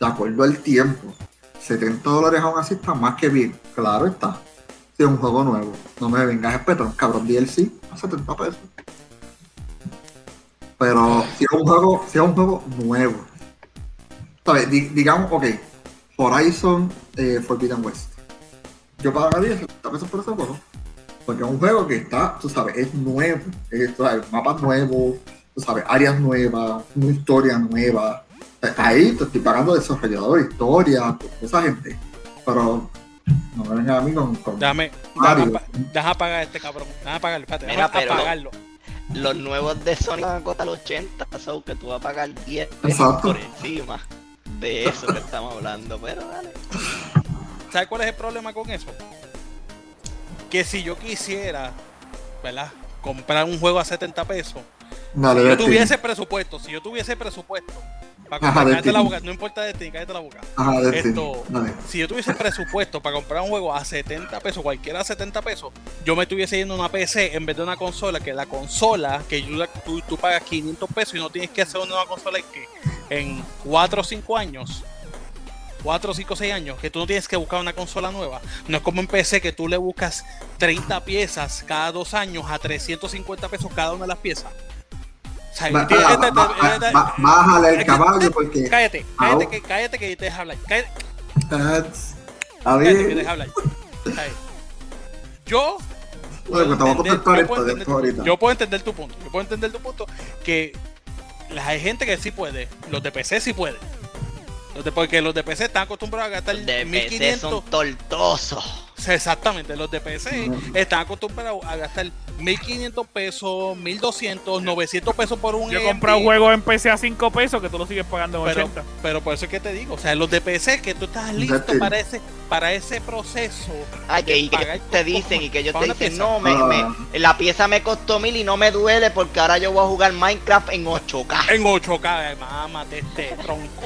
[SPEAKER 4] de acuerdo al tiempo. 70 dólares aún así está más que bien. Claro está. Si es un juego nuevo. No me vengas a esperar un cabrón DLC a 70 pesos. Pero si es un juego, si es un juego nuevo. ¿Sabes? Di- digamos, ok. Horizon eh, Forbidden West. Yo pagaría 70 pesos por ese juego. Porque es un juego que está, tú sabes, es nuevo. Es, sabes, mapas nuevos, tú sabes, áreas nuevas, una historia nueva. Ahí te estoy pagando desarrollador, historia, esa gente. Pero no me vengan a mí con, con
[SPEAKER 2] Dame, deja apagar a este cabrón. Deja apagarlo, espérate,
[SPEAKER 3] Mira,
[SPEAKER 2] déjame
[SPEAKER 3] pero-
[SPEAKER 2] apagarlo.
[SPEAKER 3] Los nuevos de Sony van a costar 80, so que tú vas a pagar 10 pesos
[SPEAKER 4] Exacto.
[SPEAKER 3] por encima de eso que estamos hablando. Pero dale.
[SPEAKER 2] ¿Sabes cuál es el problema con eso? Que si yo quisiera, ¿verdad? Comprar un juego a 70 pesos,
[SPEAKER 4] Dale,
[SPEAKER 2] si yo tuviese presupuesto, si yo tuviese presupuesto, para
[SPEAKER 4] Ajá,
[SPEAKER 2] comprar, la boca, no importa de ti, cállate la boca.
[SPEAKER 4] Ajá.
[SPEAKER 2] Esto-
[SPEAKER 4] Dale.
[SPEAKER 2] Si yo tuviese presupuesto para comprar un juego a 70 pesos, cualquiera a 70 pesos, yo me estuviese yendo a una PC en vez de una consola, que la consola, que yo tú, tú pagas 500 pesos y no tienes que hacer una nueva consola en, que en 4 o 5 años, 4, 5, 6 años, que tú no tienes que buscar una consola nueva. No es como en PC que tú le buscas 30 piezas cada 2 años a 350 pesos cada una de las piezas. Sea,
[SPEAKER 4] Ba-
[SPEAKER 2] tienes-
[SPEAKER 4] ba- ba- ba- Bájale
[SPEAKER 2] es
[SPEAKER 4] el caballo porque.
[SPEAKER 2] Cállate,
[SPEAKER 4] Ah,
[SPEAKER 2] cállate, que, cállate que te deja hablar. Cállate,
[SPEAKER 4] A
[SPEAKER 2] cállate que
[SPEAKER 4] ver.
[SPEAKER 2] deja hablar. Yo
[SPEAKER 4] Oye, pues
[SPEAKER 2] entender- yo puedo
[SPEAKER 4] de
[SPEAKER 2] entender-
[SPEAKER 4] esto ahorita.
[SPEAKER 2] Yo puedo entender tu punto. Yo puedo entender tu punto que la- hay gente que sí puede. Los de PC sí pueden. Los de- porque los de PC están acostumbrados a gastar
[SPEAKER 3] Los de PC
[SPEAKER 2] 1500.
[SPEAKER 3] son tortosos.
[SPEAKER 2] Exactamente, los de PC están acostumbrados a gastar 1500 pesos, 1200, 900 pesos por un
[SPEAKER 1] Yo he comprado juegos en PC a 5 pesos que tú lo sigues pagando en
[SPEAKER 2] pero,
[SPEAKER 1] 80.
[SPEAKER 2] pero por eso es que te digo, o sea, los de PC que tú estás listo para ese, para ese proceso.
[SPEAKER 3] Ay, que, y te dicen y que ellos te dicen, no, me,
[SPEAKER 4] Ah.
[SPEAKER 3] me- la pieza me costó mil y no me duele porque ahora yo voy a jugar Minecraft en 8K.
[SPEAKER 2] En 8K, eh, mámate este tronco.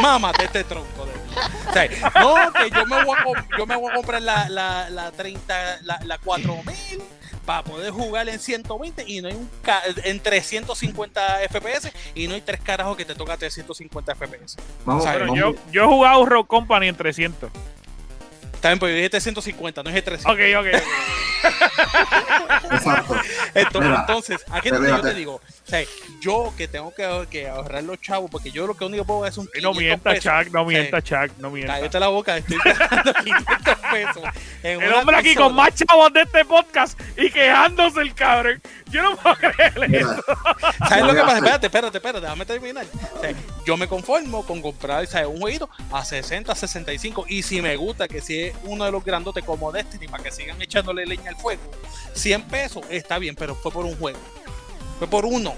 [SPEAKER 2] Mámate este tronco. De... O sea, no, que yo me voy a, yo me voy a comprar la, la, la 30, la, la 4000 para poder jugar en 120 y no hay un en 350 FPS y no hay tres carajos que te toca 350 FPS.
[SPEAKER 4] Vamos,
[SPEAKER 2] O sea,
[SPEAKER 1] Pero
[SPEAKER 4] vamos.
[SPEAKER 1] yo, yo he jugado Rock Company en 300.
[SPEAKER 2] Está bien, pero yo dije 350, no dije 300.
[SPEAKER 1] Ok, ok. ok. [laughs]
[SPEAKER 4] Exacto.
[SPEAKER 2] Entonces,
[SPEAKER 4] Mira,
[SPEAKER 2] entonces, aquí es donde yo te digo, o sea, yo que tengo que, que ahorrar los chavos, porque yo lo que único puedo es un
[SPEAKER 1] Y no
[SPEAKER 2] 500
[SPEAKER 1] mienta,
[SPEAKER 2] pesos.
[SPEAKER 1] Chuck, no mienta, Chuck, no mienta.
[SPEAKER 2] Cállate la boca, estoy gastando 500 [laughs] pesos. en
[SPEAKER 1] El hombre aquí con más chavos de este podcast y quejándose el cabrón. Yo no puedo creerle eso. [laughs]
[SPEAKER 2] ¿Sabes lo que pasa? Espérate, espérate, espérate, déjame terminar. O sea, yo me conformo con comprar ¿sabes? un jueguito a 60, 65. Y si me gusta que si es uno de los grandotes como Destiny, para que sigan echándole leña al fuego, 100 pesos está bien, pero fue por un juego. Fue por uno.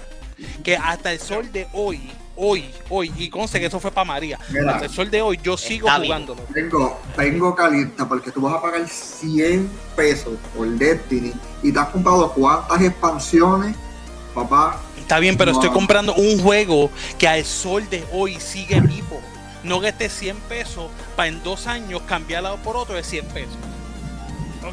[SPEAKER 2] Que hasta el sol de hoy, hoy, hoy, y conste que eso fue para María.
[SPEAKER 4] Mira.
[SPEAKER 2] hasta el sol de hoy, yo sigo jugándolo.
[SPEAKER 4] Vengo, vengo caliente porque tú vas a pagar 100 pesos por Destiny y te has comprado cuántas expansiones, papá.
[SPEAKER 2] Está bien, pero estoy comprando un juego que al sol de hoy sigue vivo. no gasté 100 pesos para en dos años cambiarlo por otro de 100 pesos.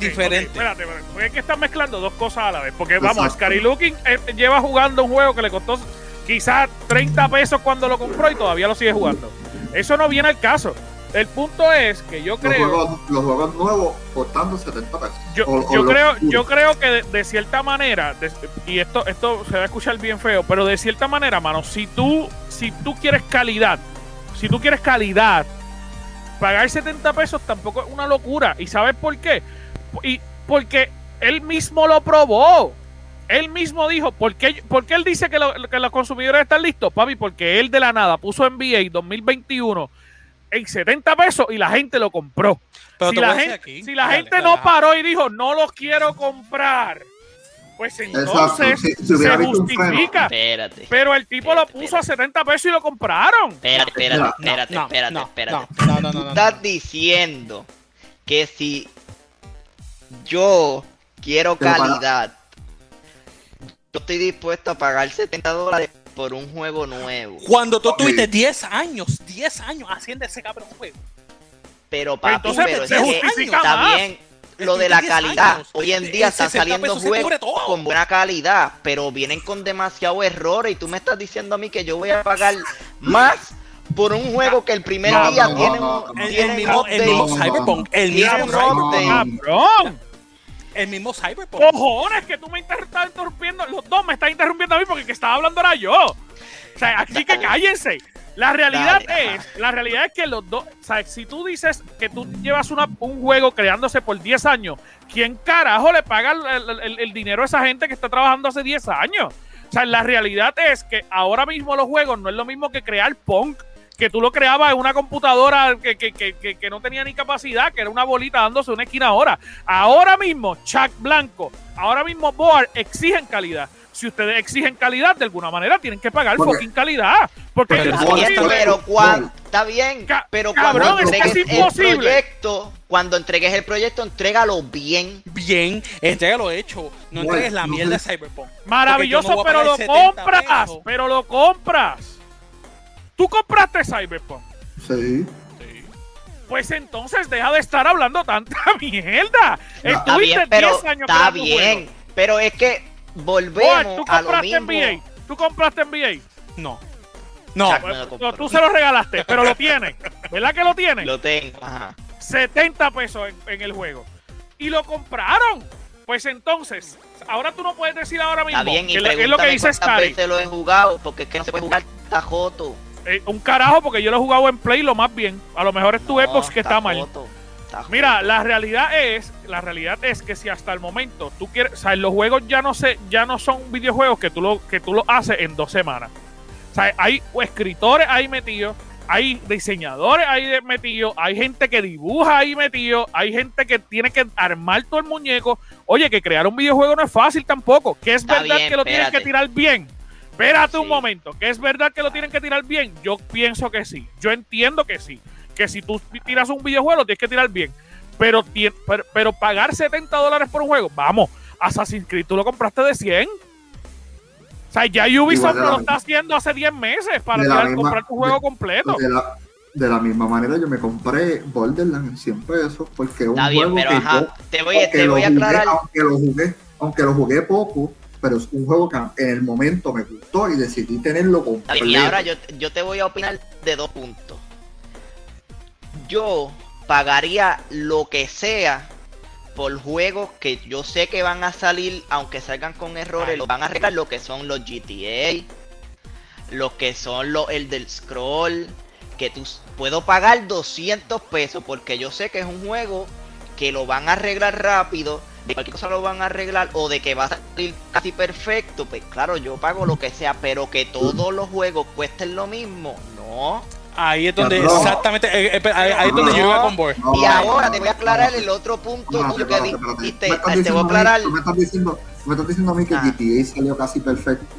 [SPEAKER 2] Diferente.
[SPEAKER 1] ok, espérate, espérate, porque es que están mezclando dos cosas a la vez. Porque vamos. Scary Looking eh, lleva jugando un juego que le costó quizás 30 pesos cuando lo compró y todavía lo sigue jugando. Eso no viene al caso. El punto es que yo
[SPEAKER 4] Los
[SPEAKER 1] creo.
[SPEAKER 4] juegos, los juegos nuevos costando 70 pesos.
[SPEAKER 1] Yo,
[SPEAKER 4] O-
[SPEAKER 1] creo, yo creo que de, de cierta manera, de- y esto, esto se va a escuchar bien feo, pero de cierta manera, mano, si tú, si tú quieres calidad, si tú quieres calidad, pagar 70 pesos tampoco es una locura. ¿Y sabes por qué? Y porque él mismo lo probó. Él mismo dijo, ¿por qué, por qué él dice que, lo- que los consumidores están listos? Papi, porque él de la nada puso NBA 2021 en 70 pesos y la gente lo compró
[SPEAKER 2] Pero
[SPEAKER 1] si la gente,
[SPEAKER 2] aquí,
[SPEAKER 1] si la
[SPEAKER 2] dale,
[SPEAKER 1] gente
[SPEAKER 2] dale,
[SPEAKER 1] no paró y dijo no los quiero comprar, pues entonces
[SPEAKER 4] si- si hubiera
[SPEAKER 1] se justifica.
[SPEAKER 3] Espérate.
[SPEAKER 1] Pero el tipo lo
[SPEAKER 3] Espérate,
[SPEAKER 1] puso a 70 pesos y lo compraron.
[SPEAKER 3] Espérate, espérate,
[SPEAKER 4] No,
[SPEAKER 3] espérate,
[SPEAKER 2] no,
[SPEAKER 3] espérate,
[SPEAKER 2] no,
[SPEAKER 3] espérate.
[SPEAKER 2] no, no, no, no, no.
[SPEAKER 3] Estás diciendo que si yo quiero calidad, yo estoy dispuesto a pagar 70 dólares por un juego nuevo.
[SPEAKER 2] Cuando tú tuviste 10 años, 10 años haciendo ese cabrón juego.
[SPEAKER 3] Pero papi,
[SPEAKER 1] entonces
[SPEAKER 3] pero es que está
[SPEAKER 1] más.
[SPEAKER 3] bien lo de la
[SPEAKER 2] Estuviste 10
[SPEAKER 3] calidad.
[SPEAKER 2] años.
[SPEAKER 3] Hoy en día están
[SPEAKER 2] 60
[SPEAKER 3] saliendo juegos con buena calidad, pero vienen con demasiado errores y tú me estás diciendo a mí que yo voy a pagar [laughs] más por un juego que el primer
[SPEAKER 4] No,
[SPEAKER 3] día
[SPEAKER 4] no,
[SPEAKER 3] tiene
[SPEAKER 4] no,
[SPEAKER 3] un
[SPEAKER 4] no.
[SPEAKER 2] El,
[SPEAKER 3] tiene
[SPEAKER 2] el mismo, el Cyberpunk. El mismo
[SPEAKER 3] un
[SPEAKER 2] Cyberpunk.
[SPEAKER 1] Cabrón.
[SPEAKER 2] El mismo Cyberpunk.
[SPEAKER 1] Cojones, que tú me estás interrumpiendo. Los dos me están interrumpiendo a mí porque el que estaba hablando era yo. O sea, así que cállense. La realidad
[SPEAKER 3] Dale,
[SPEAKER 1] es, la realidad es que los dos, o sea, si tú dices que tú llevas una- un juego creándose por 10 años, ¿quién carajo le paga el, el- el- el dinero a esa gente que está trabajando hace 10 años? O sea, la realidad es que ahora mismo los juegos no es lo mismo que crear punk, que tú lo creabas en una computadora que, que- que- que- que no tenía ni capacidad, que era una bolita dándose una esquina ahora. Ahora mismo, Chuck Blanco, ahora mismo Board exigen calidad. Si ustedes exigen calidad, de alguna manera tienen que pagar
[SPEAKER 4] Porque-
[SPEAKER 1] fucking calidad. Porque
[SPEAKER 2] Pero
[SPEAKER 1] es
[SPEAKER 3] bien, pero cuando, está bien,
[SPEAKER 1] Ca-
[SPEAKER 3] pero
[SPEAKER 1] cabrón,
[SPEAKER 3] cuando
[SPEAKER 4] es que
[SPEAKER 3] entregues
[SPEAKER 1] es
[SPEAKER 3] el
[SPEAKER 1] imposible.
[SPEAKER 3] proyecto, cuando entregues el proyecto, entrégalo bien.
[SPEAKER 2] Bien, entrégalo hecho. No
[SPEAKER 4] Bueno,
[SPEAKER 2] entregues la mierda de. Cyberpunk.
[SPEAKER 1] Maravilloso,
[SPEAKER 2] no
[SPEAKER 1] pero lo
[SPEAKER 2] pagar 70
[SPEAKER 1] compras.
[SPEAKER 2] pesos.
[SPEAKER 1] Pero lo compras. Tú compraste Cyberpunk.
[SPEAKER 4] Sí.
[SPEAKER 1] Pues entonces deja de estar hablando tanta [laughs] mierda. Estuviste
[SPEAKER 3] bien, pero
[SPEAKER 1] 10 años
[SPEAKER 3] está bien. Pero es que volvemos
[SPEAKER 1] tú
[SPEAKER 3] a lo
[SPEAKER 1] compraste
[SPEAKER 3] mismo.
[SPEAKER 1] NBA. Tú compraste NBA.
[SPEAKER 2] No. No.
[SPEAKER 1] No, tú se lo regalaste, pero lo tienes. ¿Verdad que lo tienes?
[SPEAKER 3] Lo tengo. Ajá.
[SPEAKER 1] 70 pesos en, en el juego. Y lo compraron. Pues entonces, ahora tú no puedes decir ahora mismo
[SPEAKER 3] Está bien, y
[SPEAKER 1] que es lo que dice
[SPEAKER 3] veces lo he jugado, porque es que no se puede jugar tajoto.
[SPEAKER 1] Eh, un carajo, porque yo lo he jugado en Play lo más bien. A lo mejor es tu Xbox que está mal. Mira, la realidad es, la realidad es que si hasta el momento tú quieres, o sea, los juegos ya no se, ya no son videojuegos que tú lo, que tú lo haces en dos semanas. O sea, hay escritores ahí metidos, hay diseñadores ahí metidos, hay gente que dibuja ahí metido, hay gente que tiene que armar todo el muñeco. Oye, que crear un videojuego no es fácil tampoco. Que es
[SPEAKER 3] Está
[SPEAKER 1] verdad
[SPEAKER 3] bien,
[SPEAKER 1] que lo tienen que tirar bien. Espérate un
[SPEAKER 3] Sí.
[SPEAKER 1] momento, que es verdad que lo tienen que tirar bien. Yo pienso que sí. Yo entiendo que sí. Que si tú tiras un videojuego, lo tienes que tirar bien. Pero, pero, pero pagar 70 dólares por un juego, vamos, Assassin's Creed, tú lo compraste de 100. O sea, ya Ubisoft no lo está haciendo hace 10 meses para tirar-
[SPEAKER 4] misma-
[SPEAKER 1] comprar tu juego
[SPEAKER 4] de-
[SPEAKER 1] completo.
[SPEAKER 4] De la, de la misma manera yo me compré Borderlands en 100 pesos porque un
[SPEAKER 3] Está bien,
[SPEAKER 4] juego
[SPEAKER 3] pero
[SPEAKER 4] que
[SPEAKER 3] ajá,
[SPEAKER 4] yo,
[SPEAKER 3] te voy, te voy a
[SPEAKER 4] jugué-
[SPEAKER 3] aclarar.
[SPEAKER 4] aunque lo jugué, aunque lo jugué poco, pero es un juego que en el momento me gustó y decidí tenerlo completo.
[SPEAKER 3] Y ahora yo, yo te voy a opinar de dos puntos. Yo pagaría lo que sea por juegos que yo sé que van a salir, aunque salgan con errores, los van a arreglar lo que son los GTA, los que son los el del scroll, que tú puedo pagar 200 pesos porque yo sé que es un juego que lo van a arreglar rápido, de cualquier cosa lo van a arreglar o de que va a salir casi perfecto, pues claro, yo pago lo que sea, pero que todos los juegos cuesten lo mismo, no.
[SPEAKER 2] Ahí es donde
[SPEAKER 4] Cabrón.
[SPEAKER 2] exactamente, eh, eh, ahí, ahí es donde yo iba con Board.
[SPEAKER 4] No,
[SPEAKER 3] y
[SPEAKER 4] no,
[SPEAKER 3] ahora
[SPEAKER 4] no,
[SPEAKER 3] te voy a
[SPEAKER 4] no,
[SPEAKER 3] aclarar
[SPEAKER 4] no,
[SPEAKER 3] el otro punto
[SPEAKER 4] no,
[SPEAKER 3] tuyo que dijiste,
[SPEAKER 4] Tú me estás
[SPEAKER 3] te voy a
[SPEAKER 4] diciendo a mí-
[SPEAKER 3] aclarar.
[SPEAKER 4] me estás diciendo, me estás diciendo a mí que
[SPEAKER 3] Ah.
[SPEAKER 4] GTA salió casi perfecto.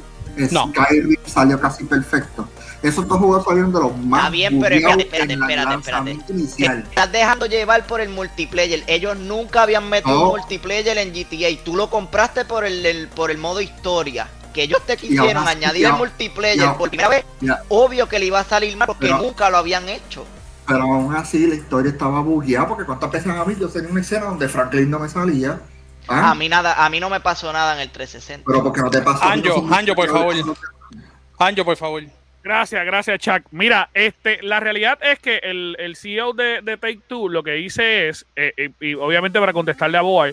[SPEAKER 2] No.
[SPEAKER 4] Skyrim salió casi perfecto. Esos dos juegos salieron de los más
[SPEAKER 3] Está bien, pero espérate,
[SPEAKER 4] en
[SPEAKER 3] espérate,
[SPEAKER 4] el
[SPEAKER 3] espérate, estás dejando llevar por el multiplayer. Ellos nunca habían metido
[SPEAKER 4] No.
[SPEAKER 3] un multiplayer en GTA. Tú lo compraste por el, el- por el modo historia. que ellos te quisieron añadir el multiplayer
[SPEAKER 4] aún-
[SPEAKER 3] por primera vez, obvio que le iba a salir mal porque
[SPEAKER 4] Pero-
[SPEAKER 3] nunca lo habían hecho.
[SPEAKER 4] Pero aún así la historia estaba bugueada porque cuántas veces a mí yo tenía una escena donde Franklin no me salía. ¿ah?
[SPEAKER 3] A mí nada, a mí no me pasó nada en el 360.
[SPEAKER 4] Pero porque no te pasó.
[SPEAKER 2] Anjo, Anjo, por favor. Anjo, por favor.
[SPEAKER 1] Gracias, gracias, Chuck. Mira, este, la realidad es que el, el CEO de, de Take Two lo que dice es, eh, eh, y obviamente para contestarle a Boy,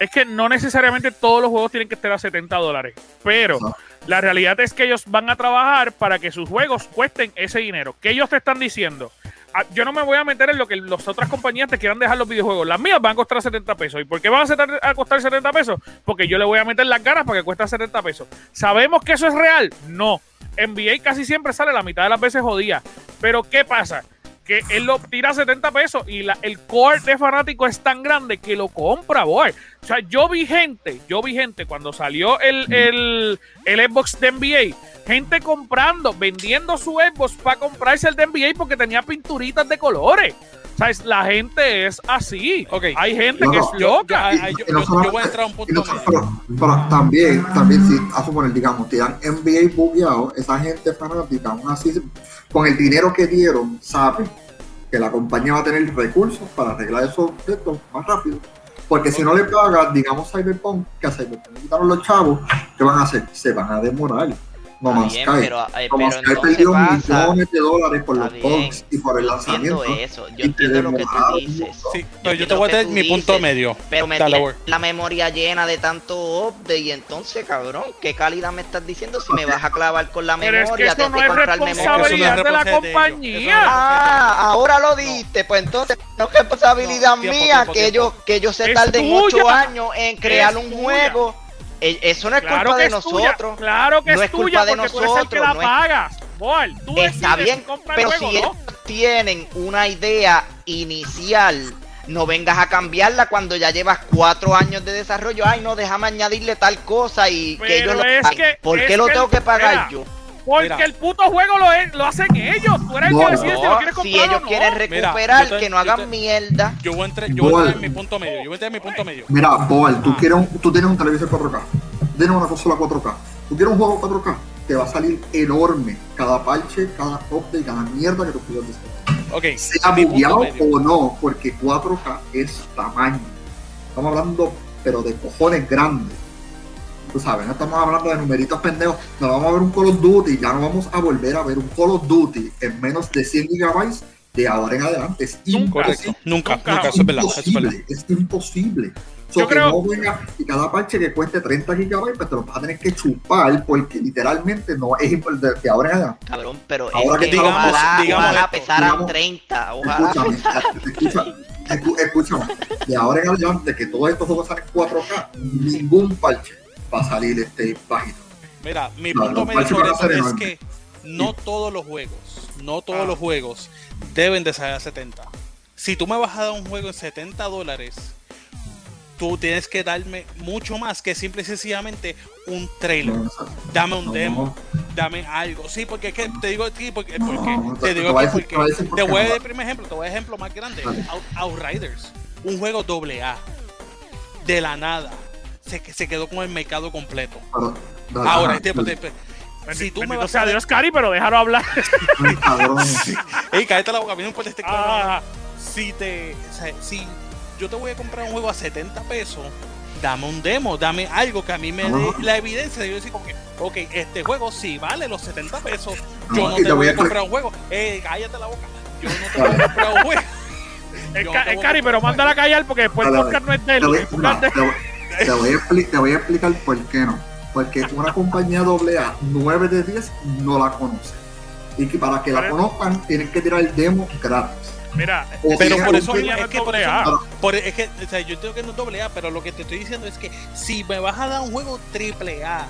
[SPEAKER 1] es que no necesariamente todos los juegos tienen que estar a 70 dólares, pero la realidad es que ellos van a trabajar para que sus juegos cuesten ese dinero. ¿Qué ellos te están diciendo? Ah, Yo no me voy a meter en lo que las otras compañías te quieran dejar los videojuegos. Las mías van a costar 70 pesos. ¿Y por qué van a, costar 70 pesos? Porque yo le voy a meter las ganas para que cueste 70 pesos. ¿Sabemos que eso es real? No. NBA casi siempre sale la mitad de las veces jodida. Pero ¿qué pasa? Que él lo tira a 70 pesos y el core de fanático es tan grande que lo compra, boy. O sea, yo vi gente, yo vi gente cuando salió el, el, el Xbox de NBA, gente comprando, vendiendo su Xbox para comprarse el de NBA porque tenía pinturitas de colores. O sea, es- la gente es así.
[SPEAKER 2] Ok.
[SPEAKER 1] Hay gente
[SPEAKER 4] No,
[SPEAKER 1] que
[SPEAKER 4] no,
[SPEAKER 1] es
[SPEAKER 2] yo,
[SPEAKER 1] loca.
[SPEAKER 2] yo-
[SPEAKER 4] Y no
[SPEAKER 2] yo-
[SPEAKER 4] solo-
[SPEAKER 2] yo voy a entrar a un punto
[SPEAKER 4] no-
[SPEAKER 2] medio.
[SPEAKER 4] pero, pero también, también si a suponer, digamos, te dan NBA bugueado, esa gente fanática, aún así, con el dinero que dieron, sabe que la compañía va a tener recursos para arreglar esos objetos más rápido. Porque si no le pagas, digamos, Cyberpunk, que a Cyberpunk le quitaron los chavos, ¿qué van a hacer? Se van a demorar. No
[SPEAKER 3] Está
[SPEAKER 4] más
[SPEAKER 3] bien,
[SPEAKER 4] cae.
[SPEAKER 3] pero, eh,
[SPEAKER 4] Como
[SPEAKER 3] pero
[SPEAKER 4] Sky perdió
[SPEAKER 3] pasa.
[SPEAKER 4] millones de dólares por los bugs y por el
[SPEAKER 3] Yo entiendo
[SPEAKER 4] lanzamiento.
[SPEAKER 3] eso, yo entiendo
[SPEAKER 4] te
[SPEAKER 3] lo que tú dices.
[SPEAKER 2] Sí, pero yo
[SPEAKER 3] entiendo
[SPEAKER 2] te voy a
[SPEAKER 3] tú
[SPEAKER 2] mi punto medio.
[SPEAKER 3] Pero me tienes la memoria llena de tanto update y entonces, cabrón, ¿qué calidad me estás diciendo si me vas a clavar con la
[SPEAKER 1] Pero es que
[SPEAKER 3] memoria?
[SPEAKER 1] eso no
[SPEAKER 3] que
[SPEAKER 1] es
[SPEAKER 3] comprar memoria.
[SPEAKER 1] responsabilidad de la compañía.
[SPEAKER 3] Ah, ahora lo diste, pues entonces no es responsabilidad
[SPEAKER 2] No, tiempo,
[SPEAKER 3] mía
[SPEAKER 2] tiempo,
[SPEAKER 3] que
[SPEAKER 2] tiempo.
[SPEAKER 3] ellos que ellos se tarden
[SPEAKER 1] tuya.
[SPEAKER 3] ocho años en crear
[SPEAKER 1] Es
[SPEAKER 3] un
[SPEAKER 1] tuya.
[SPEAKER 3] juego. Eso no es
[SPEAKER 1] Claro
[SPEAKER 3] culpa de
[SPEAKER 1] es tuya,
[SPEAKER 3] nosotros.
[SPEAKER 1] claro que
[SPEAKER 3] No
[SPEAKER 1] es
[SPEAKER 3] culpa
[SPEAKER 1] tuya
[SPEAKER 3] de
[SPEAKER 1] porque tú eres el que
[SPEAKER 3] nosotros,
[SPEAKER 1] la
[SPEAKER 3] no.
[SPEAKER 1] Boy, tú
[SPEAKER 3] Está bien,
[SPEAKER 1] si
[SPEAKER 3] pero si ellos tienen una idea inicial, no vengas a cambiarla cuando ya llevas cuatro años de desarrollo. Ay, no, déjame añadirle tal cosa y que ellos lo
[SPEAKER 1] es que-
[SPEAKER 3] ¿Por qué lo tengo que pagar
[SPEAKER 1] mira,
[SPEAKER 3] yo?
[SPEAKER 1] Porque
[SPEAKER 2] Mira.
[SPEAKER 1] el puto juego lo, es- lo hacen ellos. Tú eres el que
[SPEAKER 4] No,
[SPEAKER 1] decide si lo quieres
[SPEAKER 3] si
[SPEAKER 1] comprar
[SPEAKER 3] ellos
[SPEAKER 1] o no.
[SPEAKER 3] quieren recuperar,
[SPEAKER 2] te-
[SPEAKER 3] que no
[SPEAKER 2] yo
[SPEAKER 3] hagan
[SPEAKER 2] te-
[SPEAKER 3] mierda.
[SPEAKER 2] Yo voy a entrar, yo voy a entrar en mi punto medio. Yo voy a entrar en mi punto medio.
[SPEAKER 4] Mira, Boal, tú,
[SPEAKER 2] Ah.
[SPEAKER 4] quieres un- tú tienes un televisor 4K, tú tienes una consola 4K, tú quieres un juego 4K, te va a salir enorme cada parche, cada update, cada mierda que tú quieras decir.
[SPEAKER 2] Ok.
[SPEAKER 4] Sea bugueado o no, porque 4K es tamaño. Estamos hablando, pero de cojones grandes. Tú sabes, no estamos hablando de numeritos pendejos. No vamos a ver un Call of Duty, ya no vamos a volver a ver un Call of Duty en menos de 100 gigabytes de ahora en adelante. Es imposible.
[SPEAKER 2] Nunca,
[SPEAKER 1] Nunca.
[SPEAKER 2] nunca. Eso es verdad. Eso es verdad.
[SPEAKER 4] imposible, es imposible. So,
[SPEAKER 1] Yo
[SPEAKER 4] que
[SPEAKER 1] creo-
[SPEAKER 4] no venga y cada parche que cueste 30 gigabytes, pues te lo vas a tener que chupar porque literalmente no es imp- de, de ahora en adelante.
[SPEAKER 3] Cabrón, pero
[SPEAKER 4] Ahora
[SPEAKER 3] es
[SPEAKER 4] que
[SPEAKER 3] que
[SPEAKER 2] digamos-
[SPEAKER 3] ojalá,
[SPEAKER 2] digamos
[SPEAKER 3] ojalá pesaran
[SPEAKER 4] digamos-
[SPEAKER 3] 30. Ojalá
[SPEAKER 4] Escúchame, [laughs] escucha, escu- escúchame. De ahora en adelante, que todos estos juegos salen 4K, ningún parche va a salir este bajito.
[SPEAKER 2] Mira, mi
[SPEAKER 4] No,
[SPEAKER 2] punto medio sobre eso es que no todos los juegos, no todos
[SPEAKER 1] Ah.
[SPEAKER 2] los juegos deben de salir a 70. Si tú me vas a dar un juego en 70 dólares, tú tienes que darme mucho más que simple y sencillamente un trailer. Dame un demo, dame algo. Sí, porque es que te digo aquí, porque, porque
[SPEAKER 4] no,
[SPEAKER 2] te digo
[SPEAKER 4] te voy a
[SPEAKER 2] aquí
[SPEAKER 4] decir- te voy a
[SPEAKER 2] porque te voy a dar el primer ejemplo, te voy a dar ejemplo más grande. Outriders, un juego doble A, de la nada, se, se quedó con el mercado completo.
[SPEAKER 4] pero- dale,
[SPEAKER 2] Ahora, este,
[SPEAKER 4] dale,
[SPEAKER 2] este,
[SPEAKER 1] Bendi-
[SPEAKER 2] si tú me vas
[SPEAKER 1] sea
[SPEAKER 2] a
[SPEAKER 1] Dios, Cari, pero déjalo hablar. [laughs]
[SPEAKER 4] cabrón. [laughs]
[SPEAKER 2] Ey, cállate la boca, a mí no me importa este.
[SPEAKER 1] Ah,
[SPEAKER 2] Si te, o sea, si yo te voy a comprar un juego a 70 pesos, dame un demo, dame algo que a mí me dé
[SPEAKER 4] Ajá.
[SPEAKER 2] la evidencia de yo decir como que, ok, este juego sí vale los 70 pesos, yo
[SPEAKER 4] No,
[SPEAKER 2] te
[SPEAKER 4] te
[SPEAKER 2] voy
[SPEAKER 4] voy
[SPEAKER 2] a comprar un juego. Eh, cállate la boca, yo no te voy a comprar un juego.
[SPEAKER 1] es, ca- Cari, pero
[SPEAKER 2] un
[SPEAKER 1] mándala a callar porque después el podcast no es de él.
[SPEAKER 4] Te voy- a expli- te voy a explicar por qué no. Porque una compañía doble A, 9 de 10 no la conoce. Y que para que la conozcan, tienen que tirar el demo gratis.
[SPEAKER 1] Mira,
[SPEAKER 4] O
[SPEAKER 2] Pero por eso, es que por
[SPEAKER 1] doble
[SPEAKER 2] eso-
[SPEAKER 1] A.
[SPEAKER 2] por- es que, o sea, yo tengo que no es doble A, pero lo que te estoy diciendo es que si me vas a dar un juego triple A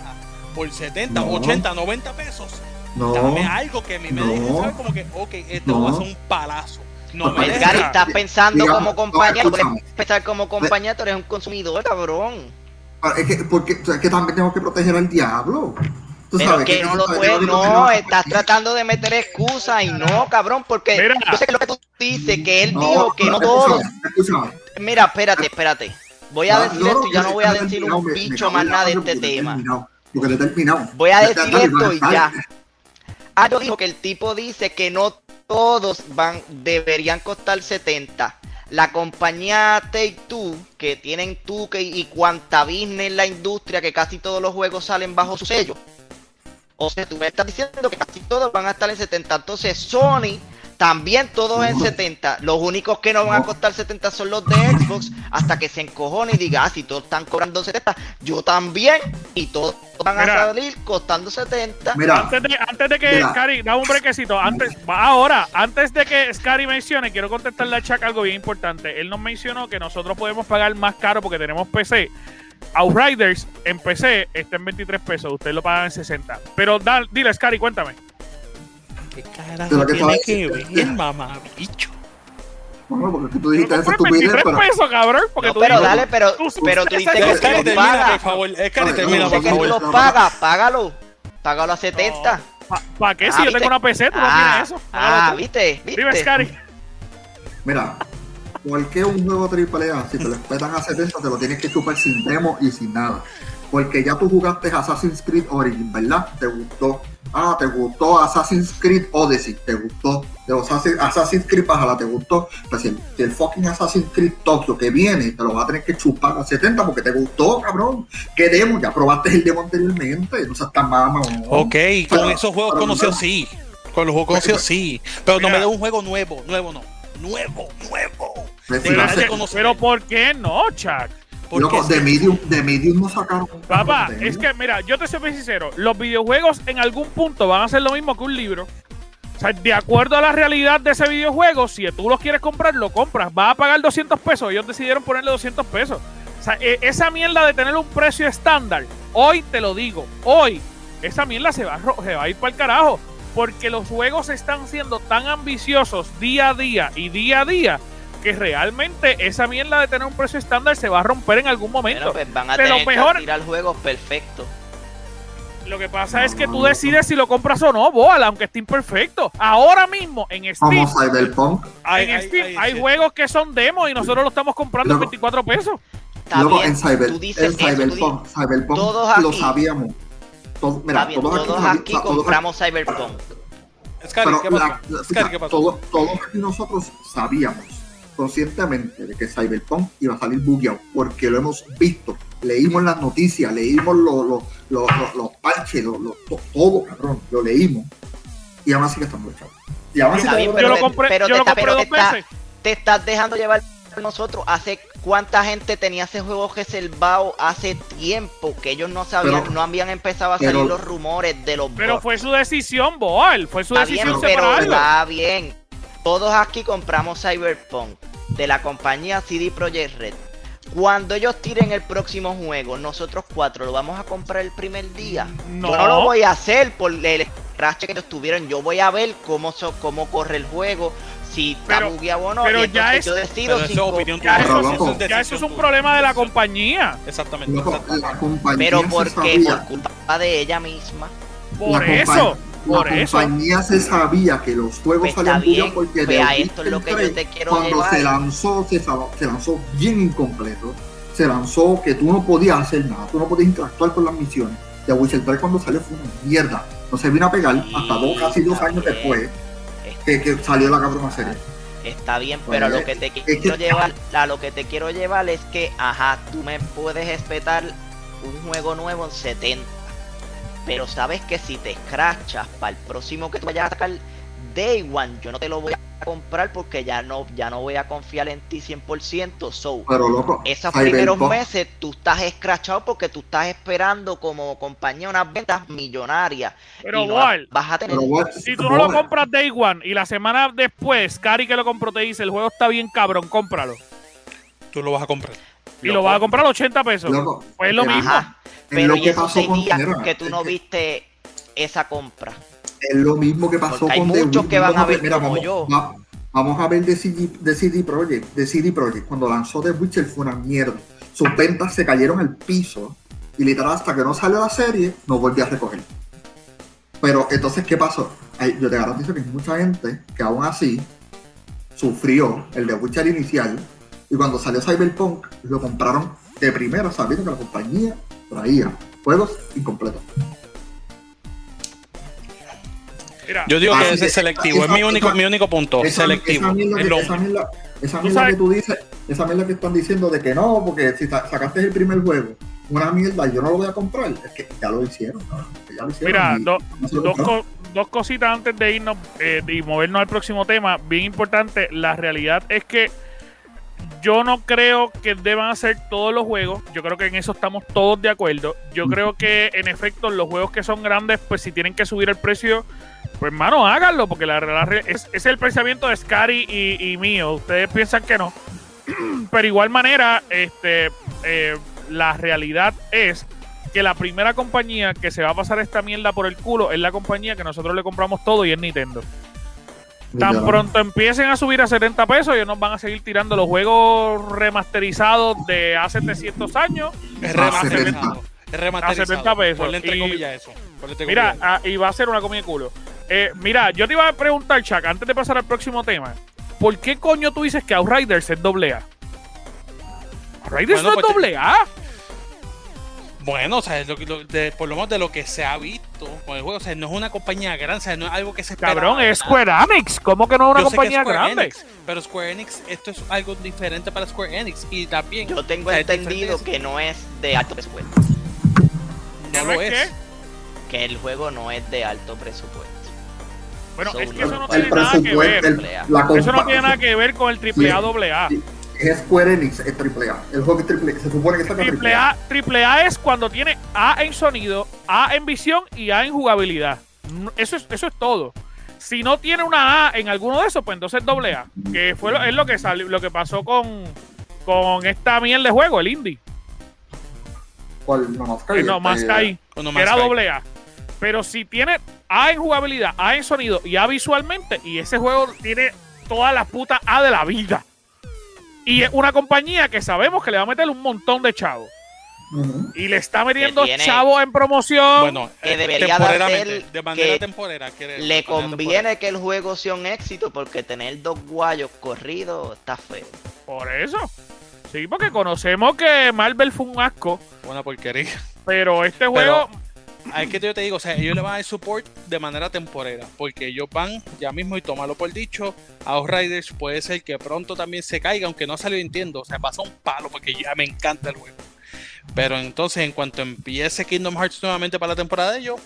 [SPEAKER 2] por 70,
[SPEAKER 4] No.
[SPEAKER 2] 80, 90 pesos,
[SPEAKER 4] no,
[SPEAKER 2] dame algo que a mí me deje
[SPEAKER 4] No.
[SPEAKER 2] saber como que, ok, este
[SPEAKER 4] No.
[SPEAKER 2] va a ser un palazo. No me
[SPEAKER 3] Edgar, estás pensando
[SPEAKER 4] digamos,
[SPEAKER 3] como
[SPEAKER 4] no,
[SPEAKER 3] compañía, puedes pensar como compañía, tú eres un consumidor, cabrón.
[SPEAKER 4] Es que, porque, es que también tengo que proteger al diablo. Tú
[SPEAKER 3] Pero
[SPEAKER 4] sabes
[SPEAKER 3] que no lo puedes, no,
[SPEAKER 4] no-
[SPEAKER 3] estás tratando de meter excusas y no, cabrón, porque
[SPEAKER 1] Mira.
[SPEAKER 3] yo sé que lo que tú dices, que él
[SPEAKER 4] No,
[SPEAKER 3] dijo que no todos. Mira, espérate, espérate. Voy a
[SPEAKER 4] No,
[SPEAKER 3] decir
[SPEAKER 4] no,
[SPEAKER 3] esto y ya no voy a decir un bicho más nada de este tema.
[SPEAKER 4] terminado. porque te he terminado.
[SPEAKER 3] Voy a decir esto y ya. Ah, yo dijo que el tipo dice que no todos van, deberían costar 70. La compañía Take Two, que tienen tú que y cuanta business en la industria, que casi todos los juegos salen bajo su sello. O sea, tú me estás diciendo que casi todos van a estar en 70. Entonces, Sony también todos en
[SPEAKER 4] No.
[SPEAKER 3] 70. Los únicos que no van a costar 70 son los de Xbox. Hasta que se encojone y diga, ah, si todos están cobrando 70, yo también. Y todos van a salir costando 70.
[SPEAKER 4] Mira,
[SPEAKER 1] Antes de, antes de que. Scary, da un brequecito. Antes, va ahora, antes de que Scary mencione, quiero contestarle a Chuck algo bien importante. Él nos mencionó que nosotros podemos pagar más caro porque tenemos PC. Outriders en PC está en 23 pesos, ustedes lo pagan en 60. Pero da- dile, Scary, cuéntame.
[SPEAKER 2] ¿Qué
[SPEAKER 4] De
[SPEAKER 2] carajo
[SPEAKER 4] lo que
[SPEAKER 2] tiene que ver, mamá, bicho?
[SPEAKER 4] bueno, porque tú
[SPEAKER 1] Lo
[SPEAKER 4] dijiste esa
[SPEAKER 1] compré en
[SPEAKER 4] estupidez,
[SPEAKER 1] 23
[SPEAKER 4] pero
[SPEAKER 1] pesos, cabrón. Porque
[SPEAKER 3] No,
[SPEAKER 1] tú
[SPEAKER 3] pero dale, pero,
[SPEAKER 1] tú-
[SPEAKER 3] pero tú dices
[SPEAKER 1] Ese
[SPEAKER 3] que tú
[SPEAKER 2] Scary,
[SPEAKER 3] los
[SPEAKER 2] termina,
[SPEAKER 3] pagas.
[SPEAKER 2] por favor. Scary,
[SPEAKER 4] No,
[SPEAKER 2] termina, por
[SPEAKER 3] Dices que tú
[SPEAKER 2] favor.
[SPEAKER 3] los pagas, págalo. Págalo a 70.
[SPEAKER 1] ¿Para qué?
[SPEAKER 3] Ah,
[SPEAKER 1] Si yo
[SPEAKER 3] ¿viste?
[SPEAKER 1] tengo una PC, tú no
[SPEAKER 3] ah,
[SPEAKER 1] tienes eso.
[SPEAKER 3] Ah,
[SPEAKER 1] tú.
[SPEAKER 3] ¿viste?
[SPEAKER 1] Dime,
[SPEAKER 3] ¿Viste?
[SPEAKER 1] Scary.
[SPEAKER 4] Mira, ¿por qué un juego AAA, si te lo respetan a 70, te lo tienes que chupar sin demo y sin nada? Porque ya tú jugaste Assassin's Creed Origin, ¿verdad? Te gustó. Ah, te gustó Assassin's Creed Odyssey, te gustó. De Assassin's, Assassin's Creed Valhalla, te gustó. Pues si el, si el fucking Assassin's Creed Tokyo que viene, te lo vas a tener que chupar a 70 porque te gustó, cabrón. ¿Qué demo? Ya probaste el demo anteriormente. No seas tan mama.
[SPEAKER 2] Ok, con
[SPEAKER 4] Pero-
[SPEAKER 2] esos juegos conocidos
[SPEAKER 4] no.
[SPEAKER 2] sí. Con los juegos conocidos sí. Pero no me da un juego nuevo, nuevo no. Nuevo, nuevo.
[SPEAKER 1] Pero,
[SPEAKER 2] pero
[SPEAKER 1] ¿por qué no, Chuck?
[SPEAKER 2] Porque
[SPEAKER 4] de Medium, de Medium no sacaron.
[SPEAKER 1] Papá, es que mira, yo te soy sincero, los videojuegos en algún punto van a ser lo mismo que un libro. O sea, de acuerdo a la realidad de ese videojuego, si tú los quieres comprar, lo compras. Vas a pagar 200 pesos. Ellos decidieron ponerle 200 pesos. O sea, e- esa mierda de tener un precio estándar, hoy te lo digo, hoy, esa mierda se va, se va a ir para el carajo. Porque los juegos están siendo tan ambiciosos día a día y día a día que realmente esa mierda de tener un precio estándar se va a romper en algún momento.
[SPEAKER 3] Bueno, pues van a
[SPEAKER 1] Pero
[SPEAKER 3] tener
[SPEAKER 1] mejor-
[SPEAKER 3] que tirar juegos perfectos.
[SPEAKER 1] Lo que pasa es que tú decides si lo compras o no, Boal, aunque esté imperfecto. Ahora mismo en Steam,
[SPEAKER 4] Cyberpunk.
[SPEAKER 2] Ay,
[SPEAKER 1] en
[SPEAKER 2] ay,
[SPEAKER 1] Steam
[SPEAKER 2] ay,
[SPEAKER 1] hay juegos que son demos y nosotros lo estamos comprando en
[SPEAKER 4] Loco.
[SPEAKER 1] 24 pesos.
[SPEAKER 4] Luego en, Cyber,
[SPEAKER 3] tú dices
[SPEAKER 4] en
[SPEAKER 3] eso, tú dices-
[SPEAKER 4] Cyberpunk, Cyberpunk
[SPEAKER 3] Todos
[SPEAKER 4] lo
[SPEAKER 3] aquí-
[SPEAKER 4] sabíamos. Todos, mira,
[SPEAKER 3] bien,
[SPEAKER 4] todos,
[SPEAKER 3] todos
[SPEAKER 4] aquí,
[SPEAKER 3] aquí
[SPEAKER 4] todos
[SPEAKER 3] compramos Cyberpunk.
[SPEAKER 2] Scary,
[SPEAKER 4] pero
[SPEAKER 2] ¿qué
[SPEAKER 4] la- la-
[SPEAKER 2] Scary, ¿qué pasó?
[SPEAKER 4] todos, todos aquí nosotros sabíamos conscientemente de que Cyberpunk iba a salir bugueado, porque lo hemos visto, leímos las noticias, leímos los, los, los, los- los parches, los- los- to- todo, cabrón, lo leímos, y aún así que estamos echados. Y aún así
[SPEAKER 3] bien,
[SPEAKER 4] que-
[SPEAKER 1] Yo lo compré,
[SPEAKER 3] pero
[SPEAKER 1] yo
[SPEAKER 3] te
[SPEAKER 1] lo compré
[SPEAKER 3] pero
[SPEAKER 1] dos
[SPEAKER 3] te está-
[SPEAKER 1] veces.
[SPEAKER 3] Te estás dejando llevar nosotros. Hace cuánta gente tenía ese juego reservado hace tiempo que ellos no sabían,
[SPEAKER 4] Pero-
[SPEAKER 3] no habían empezado a salir
[SPEAKER 4] pero-
[SPEAKER 3] los rumores de los
[SPEAKER 1] Pero fue su decisión, Boal. Fue su
[SPEAKER 3] Está bien,
[SPEAKER 1] decisión
[SPEAKER 3] pero está bien. Todos aquí compramos Cyberpunk de la compañía CD Projekt Red. Cuando ellos tiren el próximo juego, nosotros cuatro lo vamos a comprar el primer día.
[SPEAKER 1] No.
[SPEAKER 3] Yo no lo voy a hacer por el crash que ellos tuvieron. Yo voy a ver cómo, so- cómo corre el juego, si está
[SPEAKER 1] Pero-
[SPEAKER 3] bugueado o no.
[SPEAKER 1] pero ya es-
[SPEAKER 3] yo decido
[SPEAKER 2] Pero
[SPEAKER 3] si
[SPEAKER 2] eso opinión
[SPEAKER 1] Ya eso, es- ya eso es
[SPEAKER 2] decisión
[SPEAKER 1] un problema de la compañía.
[SPEAKER 2] Exactamente. Exactamente.
[SPEAKER 4] la compañía
[SPEAKER 3] Pero porque por culpa de ella misma.
[SPEAKER 1] Por
[SPEAKER 4] la
[SPEAKER 1] eso, por
[SPEAKER 4] la
[SPEAKER 1] eso.
[SPEAKER 4] compañía se sabía que los juegos
[SPEAKER 3] Pues
[SPEAKER 4] salían bugueados
[SPEAKER 3] bien,
[SPEAKER 4] porque
[SPEAKER 3] pues a esto es lo que
[SPEAKER 4] Witcher
[SPEAKER 3] yo te
[SPEAKER 4] 3,
[SPEAKER 3] quiero
[SPEAKER 4] cuando
[SPEAKER 3] llevar.
[SPEAKER 4] se lanzó se, lanzó bien incompleto se lanzó que tú no podías hacer nada tú no podías interactuar con las misiones The Witcher 3 cuando salió fue una mierda no se vino a pegar
[SPEAKER 3] Sí,
[SPEAKER 4] hasta dos casi dos años
[SPEAKER 3] bien.
[SPEAKER 4] después que, que salió la cabrona serie
[SPEAKER 3] Está bien,
[SPEAKER 4] Pues,
[SPEAKER 3] pero lo que te quiero llevar, a lo que te quiero llevar es que, ajá, tú me puedes respetar un juego nuevo en 70. Pero sabes que si te escrachas para el próximo que tú vayas a sacar Day One, yo no te lo voy a comprar porque ya no, ya no voy a confiar en ti 100%. So,
[SPEAKER 4] pero loco
[SPEAKER 3] esos primeros meses tú estás escrachado porque tú estás esperando como compañía unas ventas millonarias.
[SPEAKER 1] Pero
[SPEAKER 3] y no vas a tener
[SPEAKER 4] pero
[SPEAKER 1] si tú no lo compras Day One y la semana después, Cari que lo compró te dice, el juego está bien cabrón, cómpralo.
[SPEAKER 2] Tú lo vas a comprar.
[SPEAKER 1] Y lo vas a comprar a 80 pesos.
[SPEAKER 4] loco,
[SPEAKER 1] Pues es lo mismo.
[SPEAKER 3] Ajá. Pero
[SPEAKER 4] lo
[SPEAKER 3] y
[SPEAKER 4] que
[SPEAKER 3] esos
[SPEAKER 4] pasó
[SPEAKER 3] seis
[SPEAKER 4] con
[SPEAKER 3] que tú no viste esa compra.
[SPEAKER 4] Es lo mismo que pasó
[SPEAKER 3] Porque hay
[SPEAKER 4] con The
[SPEAKER 3] muchos
[SPEAKER 4] Witcher.
[SPEAKER 3] que van
[SPEAKER 4] Vamos
[SPEAKER 3] a ver
[SPEAKER 4] mira,
[SPEAKER 3] como
[SPEAKER 4] vamos,
[SPEAKER 3] yo.
[SPEAKER 4] va- vamos a ver de CD, de CD Projekt. De CD Projekt. Cuando lanzó The Witcher fue una mierda. Sus ventas se cayeron al piso. Y literal, hasta que no salió la serie, no volvió a recoger. Pero entonces, ¿qué pasó? Hay- yo te garantizo que hay mucha gente que aún así sufrió el The Witcher inicial. Y cuando salió Cyberpunk, lo compraron de primera, sabiendo que la compañía traía juegos incompletos.
[SPEAKER 1] Mira,
[SPEAKER 2] Yo digo que ese es
[SPEAKER 4] esa-
[SPEAKER 2] selectivo, es mi único,
[SPEAKER 4] esa-
[SPEAKER 2] mi único punto,
[SPEAKER 4] Esa,
[SPEAKER 2] selectivo.
[SPEAKER 4] esa mierda, que,
[SPEAKER 2] lo
[SPEAKER 4] esa
[SPEAKER 2] único.
[SPEAKER 4] mierda- esa
[SPEAKER 1] Tú
[SPEAKER 4] mierda
[SPEAKER 1] sabes-
[SPEAKER 4] que tú dices, esa mierda que están diciendo de que no, porque si sa- sacaste el primer juego, una mierda, yo no lo voy a comprar. Es que ya lo hicieron, ¿no? Que ya lo hicieron.
[SPEAKER 1] Mira,
[SPEAKER 4] y
[SPEAKER 1] do-
[SPEAKER 4] no se lo
[SPEAKER 1] dos, co- dos cositas antes de irnos eh, y movernos al próximo tema, bien importante. La realidad es que yo no creo que deban hacer todos los juegos. Yo creo que en eso estamos todos de acuerdo. Yo creo que en efecto los juegos que son grandes, pues si tienen que subir el precio, pues mano, háganlo, porque la realidad es, es el pensamiento de Scary y, y mío. Ustedes piensan que no. [clears throat] Pero igual manera, este, eh, la realidad es que la primera compañía que se va a pasar esta mierda por el culo es la compañía que nosotros le compramos todo y es Nintendo. Tan pronto empiecen a subir a 70 pesos, ellos nos van a seguir tirando los juegos remasterizados de hace 700 años.
[SPEAKER 2] Es remasterizado. Es remasterizado.
[SPEAKER 1] A 70 pesos.
[SPEAKER 2] Ponle entre comillas eso. ponle entre
[SPEAKER 1] Mira,
[SPEAKER 2] comillas.
[SPEAKER 1] ah, y va a ser una comida de culo. Eh, mira, yo te iba a preguntar, Chuck, antes de pasar al próximo tema, ¿por qué coño tú dices que Outriders es doble A? Outriders
[SPEAKER 2] Bueno,
[SPEAKER 1] no
[SPEAKER 2] pues
[SPEAKER 1] es
[SPEAKER 2] te-
[SPEAKER 1] doble A.
[SPEAKER 2] Bueno, o sea, es lo que- lo- de- por lo menos de lo que se ha visto con el juego, o sea, no es una compañía grande, o sea, no es algo que se espera.
[SPEAKER 1] Cabrón, es Square Enix. ¿Cómo que no es una
[SPEAKER 2] Yo sé que es
[SPEAKER 1] compañía
[SPEAKER 2] Square
[SPEAKER 1] grande?
[SPEAKER 2] Enix, pero Square Enix, esto es algo diferente para Square Enix y también
[SPEAKER 3] Yo tengo
[SPEAKER 2] o sea, es
[SPEAKER 3] entendido que no es de alto presupuesto.
[SPEAKER 2] no
[SPEAKER 1] ¿No
[SPEAKER 2] lo
[SPEAKER 1] es qué?
[SPEAKER 3] Que el juego no es de alto presupuesto.
[SPEAKER 1] Bueno,
[SPEAKER 3] So,
[SPEAKER 1] es que eso no tiene nada que ver.
[SPEAKER 4] el- la
[SPEAKER 1] Eso no tiene nada que ver con el AAA doble A.
[SPEAKER 4] Sí. Es Square Enix, es triple A. El juego es triple Se supone que saca triple
[SPEAKER 1] Triple
[SPEAKER 4] A.
[SPEAKER 1] A, triple A es cuando tiene A en sonido, A en visión y A en jugabilidad. Eso es, eso es todo. Si no tiene una A en alguno de esos, pues entonces es doble A. Que fue lo, es lo que salió, lo que pasó con, con esta mierda de juego, el indie.
[SPEAKER 4] ¿Cuál? No Man's Sky.
[SPEAKER 1] Eh, no,
[SPEAKER 4] este,
[SPEAKER 1] más Sky, era doble A. Pero si tiene A en jugabilidad, A en sonido y A visualmente, y ese juego tiene todas las putas A de la vida. Y es una compañía que sabemos que le va a meter un montón de chavos. Y le está metiendo chavos en promoción.
[SPEAKER 2] Bueno,
[SPEAKER 3] que
[SPEAKER 2] eh,
[SPEAKER 3] debería
[SPEAKER 2] temporeramente,
[SPEAKER 3] dar
[SPEAKER 2] de manera
[SPEAKER 3] que
[SPEAKER 2] temporera.
[SPEAKER 3] Le
[SPEAKER 2] de manera
[SPEAKER 3] conviene que el juego sea un éxito porque tener dos guayos corridos está feo.
[SPEAKER 1] Por eso. Sí, porque conocemos que Marvel fue un asco.
[SPEAKER 2] Una porquería.
[SPEAKER 1] pero este juego.
[SPEAKER 2] Es que yo te digo, o sea, ellos le van a dar support de manera temporera, porque ellos van ya mismo y tomarlo por dicho. Outriders puede ser que pronto también se caiga, aunque no salió Nintendo, o sea, pasa un palo porque ya me encanta el juego. Pero entonces, en cuanto empiece Kingdom Hearts nuevamente para la temporada de ellos,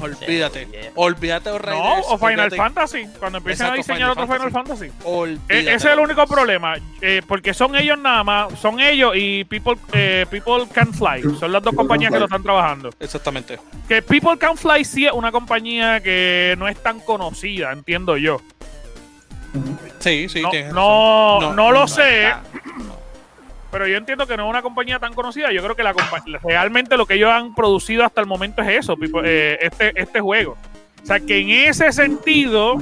[SPEAKER 2] olvídate,
[SPEAKER 3] yeah.
[SPEAKER 2] olvídate de Outriders.
[SPEAKER 1] no, o Final
[SPEAKER 2] olvídate-
[SPEAKER 1] Fantasy. Cuando empiecen a diseñar
[SPEAKER 2] Final
[SPEAKER 1] otro Final Fantasy. E-
[SPEAKER 2] olvídate
[SPEAKER 1] ese es el único problema. eh, porque son ellos nada más. Son ellos y People, eh, People Can Fly. Son las dos
[SPEAKER 4] People
[SPEAKER 1] compañías
[SPEAKER 4] Can
[SPEAKER 1] que lo
[SPEAKER 4] Fly.
[SPEAKER 1] están trabajando.
[SPEAKER 2] Exactamente.
[SPEAKER 1] Que People Can Fly sí es una compañía que no es tan conocida, entiendo yo.
[SPEAKER 2] Sí, sí,
[SPEAKER 1] No,
[SPEAKER 2] tienes
[SPEAKER 1] no,
[SPEAKER 2] razón.
[SPEAKER 1] no lo
[SPEAKER 2] no,
[SPEAKER 1] sé. Pero yo entiendo que no es una compañía tan conocida. Yo creo que la realmente lo que ellos han producido hasta el momento es eso, eh, este, este juego. O sea que en ese sentido,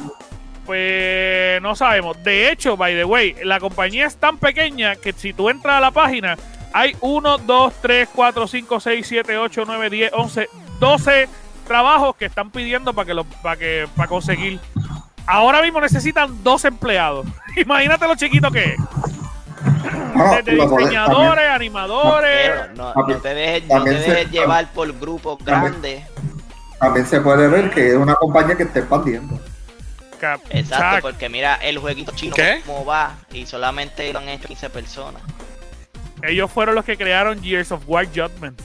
[SPEAKER 1] pues no sabemos. De hecho, by the way, la compañía es tan pequeña que si tú entras a la página, hay 1, 2, 3, 4, 5, 6, 7, 8, 9, 10, 11, 12 trabajos que están pidiendo para que lo, para que para conseguir. Ahora mismo necesitan dos empleados. [laughs] Imagínate lo chiquito que es.
[SPEAKER 4] Ah,
[SPEAKER 1] Desde diseñadores, animadores.
[SPEAKER 3] No, no te dejes, no te
[SPEAKER 4] se-
[SPEAKER 3] dejes llevar por grupos grandes.
[SPEAKER 4] También, se puede ver que es una compañía que está expandiendo.
[SPEAKER 1] Cap-
[SPEAKER 3] Exacto, porque mira el jueguito chino
[SPEAKER 2] ¿Qué?
[SPEAKER 3] cómo va y solamente lo han hecho 15 personas.
[SPEAKER 1] ellos fueron los que crearon Gears of War Judgment.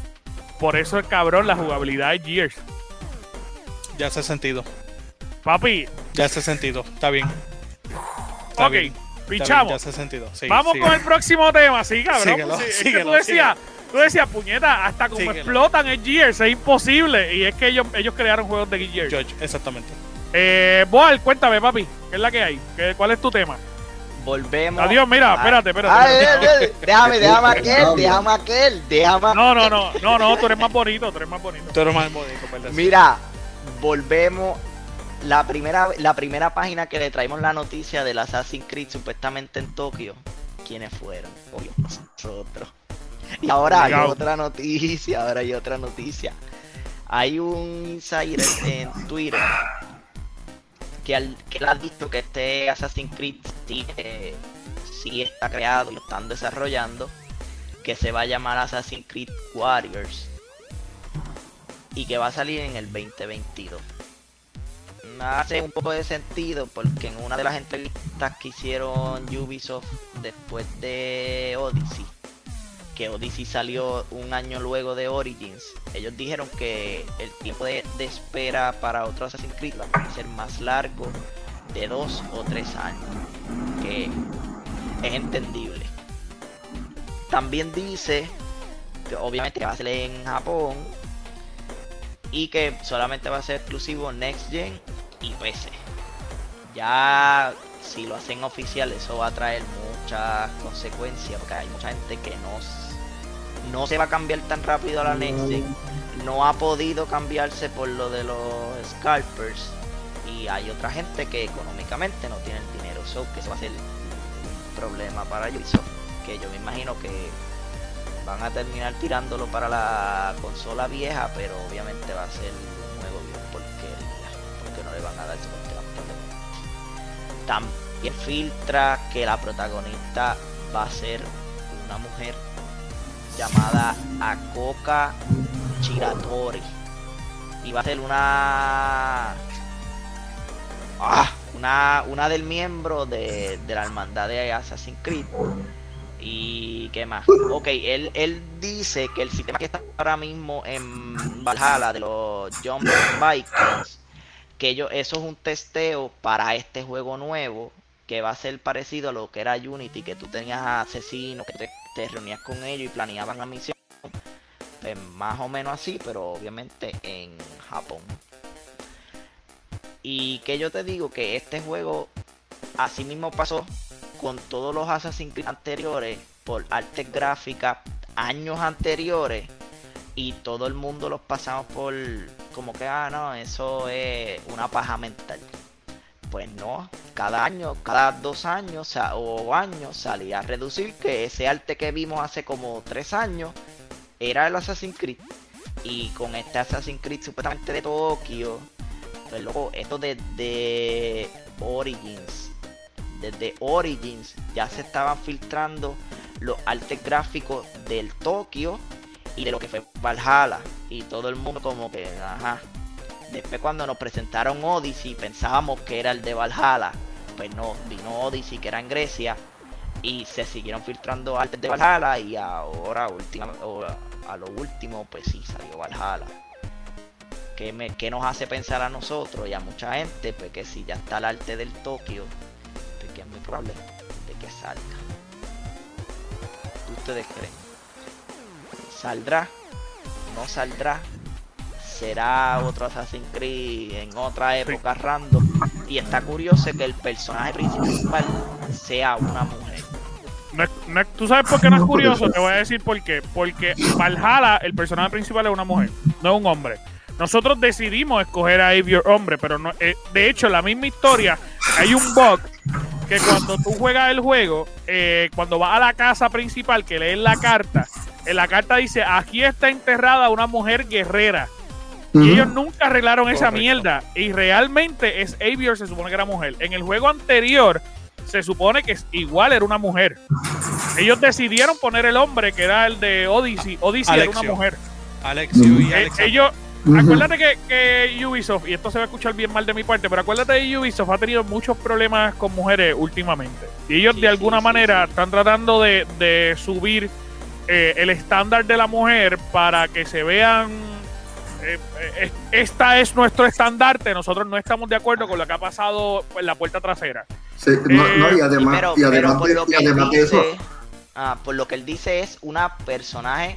[SPEAKER 1] Por eso es cabrón la jugabilidad de Gears.
[SPEAKER 2] Ya hace sentido.
[SPEAKER 1] Papi,
[SPEAKER 2] Ya hace sentido. Está bien. Está
[SPEAKER 1] ok,
[SPEAKER 2] bien, está bien,
[SPEAKER 1] pichamos.
[SPEAKER 2] ya hace sentido. Sí,
[SPEAKER 1] Vamos con el próximo tema, sí, cabrón.
[SPEAKER 2] Síguelo,
[SPEAKER 1] Sí, es que
[SPEAKER 2] síguelo,
[SPEAKER 1] tú decías, tú decías, puñeta, hasta como
[SPEAKER 2] Síguelo.
[SPEAKER 1] explotan el Gears, es imposible. Y es que ellos, ellos crearon juegos de Gears.
[SPEAKER 2] George, exactamente.
[SPEAKER 1] Eh, Boal, cuéntame, papi, ¿qué es la que hay? ¿Qué- ¿Cuál es tu tema?
[SPEAKER 3] Volvemos.
[SPEAKER 1] Adiós, mira,
[SPEAKER 3] a-
[SPEAKER 1] espérate, espérate.
[SPEAKER 3] Ay,
[SPEAKER 1] espérate.
[SPEAKER 3] ay, ay, déjame, déjame aquel, déjame aquel, déjame
[SPEAKER 1] No, no, no, no, no, tú eres más bonito, tú eres más bonito.
[SPEAKER 2] Tú eres más bonito, ¿verdad?
[SPEAKER 3] Mira, volvemos. La primera, la primera página que le traemos la noticia del Assassin's Creed supuestamente en Tokio, ¿quiénes fueron? Obvio, nosotros. Y ahora hay otra noticia, ahora hay otra noticia. Hay un insider en Twitter que, al, que él ha visto que este Assassin's Creed sí, eh, sí está creado y lo están desarrollando, que se va a llamar Assassin's Creed Warriors. y que va a salir en el 2022. Hace un poco de sentido porque en una de las entrevistas que hicieron Ubisoft después de Odyssey, que Odyssey salió un año luego de Origins, ellos dijeron que el tiempo de, espera para otro Assassin's Creed va a ser más largo de dos o tres años, que es entendible. También dice que obviamente va a ser en Japón y que solamente va a ser exclusivo Next Gen y PC. Ya si lo hacen oficial eso va a traer muchas consecuencias porque hay mucha gente que no, no se va a cambiar tan rápido a la Next Gen. No ha podido cambiarse por lo de los scalpers y hay otra gente que económicamente no tiene el dinero. So que eso va a ser un problema para ellos. Que yo me imagino que van a terminar tirándolo para la consola vieja, pero obviamente va a ser van a dar soporte También filtra que la protagonista va a ser una mujer llamada Akoka Chiratori. Y va a ser una. Ah, una, una del miembro de, de la hermandad de Assassin's Creed ¿Y qué más? Ok, él, él dice que el sistema que está ahora mismo en Valhalla de los Jump Vikings, que ellos, eso es un testeo para este juego nuevo, que va a ser parecido a lo que era Unity, que tú tenías asesinos, que te, reunías con ellos y planeaban la misión. Pues más o menos así, pero obviamente en Japón. Y que yo te digo que este juego así mismo pasó con todos los Assassin's Creed anteriores, por artes gráficas, años anteriores, y todo el mundo los pasamos por como que, ah, no, eso es una paja mental. Pues no, cada año, cada dos años o años salía a reducir que ese arte que vimos hace como tres años era el Assassin's Creed. Y con este Assassin's Creed supuestamente de Tokio, pues luego esto de, de Origins desde Origins ya se estaban filtrando los artes gráficos del Tokio y de lo que fue Valhalla. Y todo el mundo como que, ajá. Después cuando nos presentaron Odyssey pensábamos que era el de Valhalla. Pues no, vino Odyssey que era en Grecia. Y se siguieron filtrando artes de Valhalla. Y ahora última, a lo último pues sí salió Valhalla. Que, me, que nos hace pensar a nosotros y a mucha gente pues que si ya está el arte del Tokio que es muy probable de que salga. ¿Ustedes creen? ¿Saldrá? ¿No saldrá? ¿Será otro Assassin's Creed en otra época random? Y está curioso que el personaje principal sea una mujer.
[SPEAKER 1] ¿Tú sabes por qué no es curioso? Te voy a decir por qué. Porque Valhalla, el personaje principal es una mujer, no es un hombre. Nosotros decidimos escoger a Avior hombre, pero no, eh, de hecho, la misma historia, hay un bug que cuando tú juegas el juego, eh, cuando vas a la casa principal, que lees la carta, en la carta dice, aquí está enterrada una mujer guerrera. Y ellos nunca arreglaron esa mierda. Y realmente es Avior, se supone que era mujer. En el juego anterior, se supone que igual era una mujer. Ellos decidieron poner el hombre, que era el de Odyssey. Odyssey era una mujer.
[SPEAKER 2] Alexio y
[SPEAKER 1] eh, ellos, Acuérdate que, Ubisoft, y esto se va a escuchar bien mal de mi parte, pero acuérdate que Ubisoft ha tenido muchos problemas con mujeres últimamente. Y ellos de alguna manera están tratando de, subir eh, el estándar de la mujer para que se vean... Eh, eh, esta es nuestro estandarte, nosotros no estamos de acuerdo con lo que ha pasado en la puerta trasera.
[SPEAKER 4] Sí, no, y además, y además,
[SPEAKER 3] de, eso... Ah, por lo que él dice es una personaje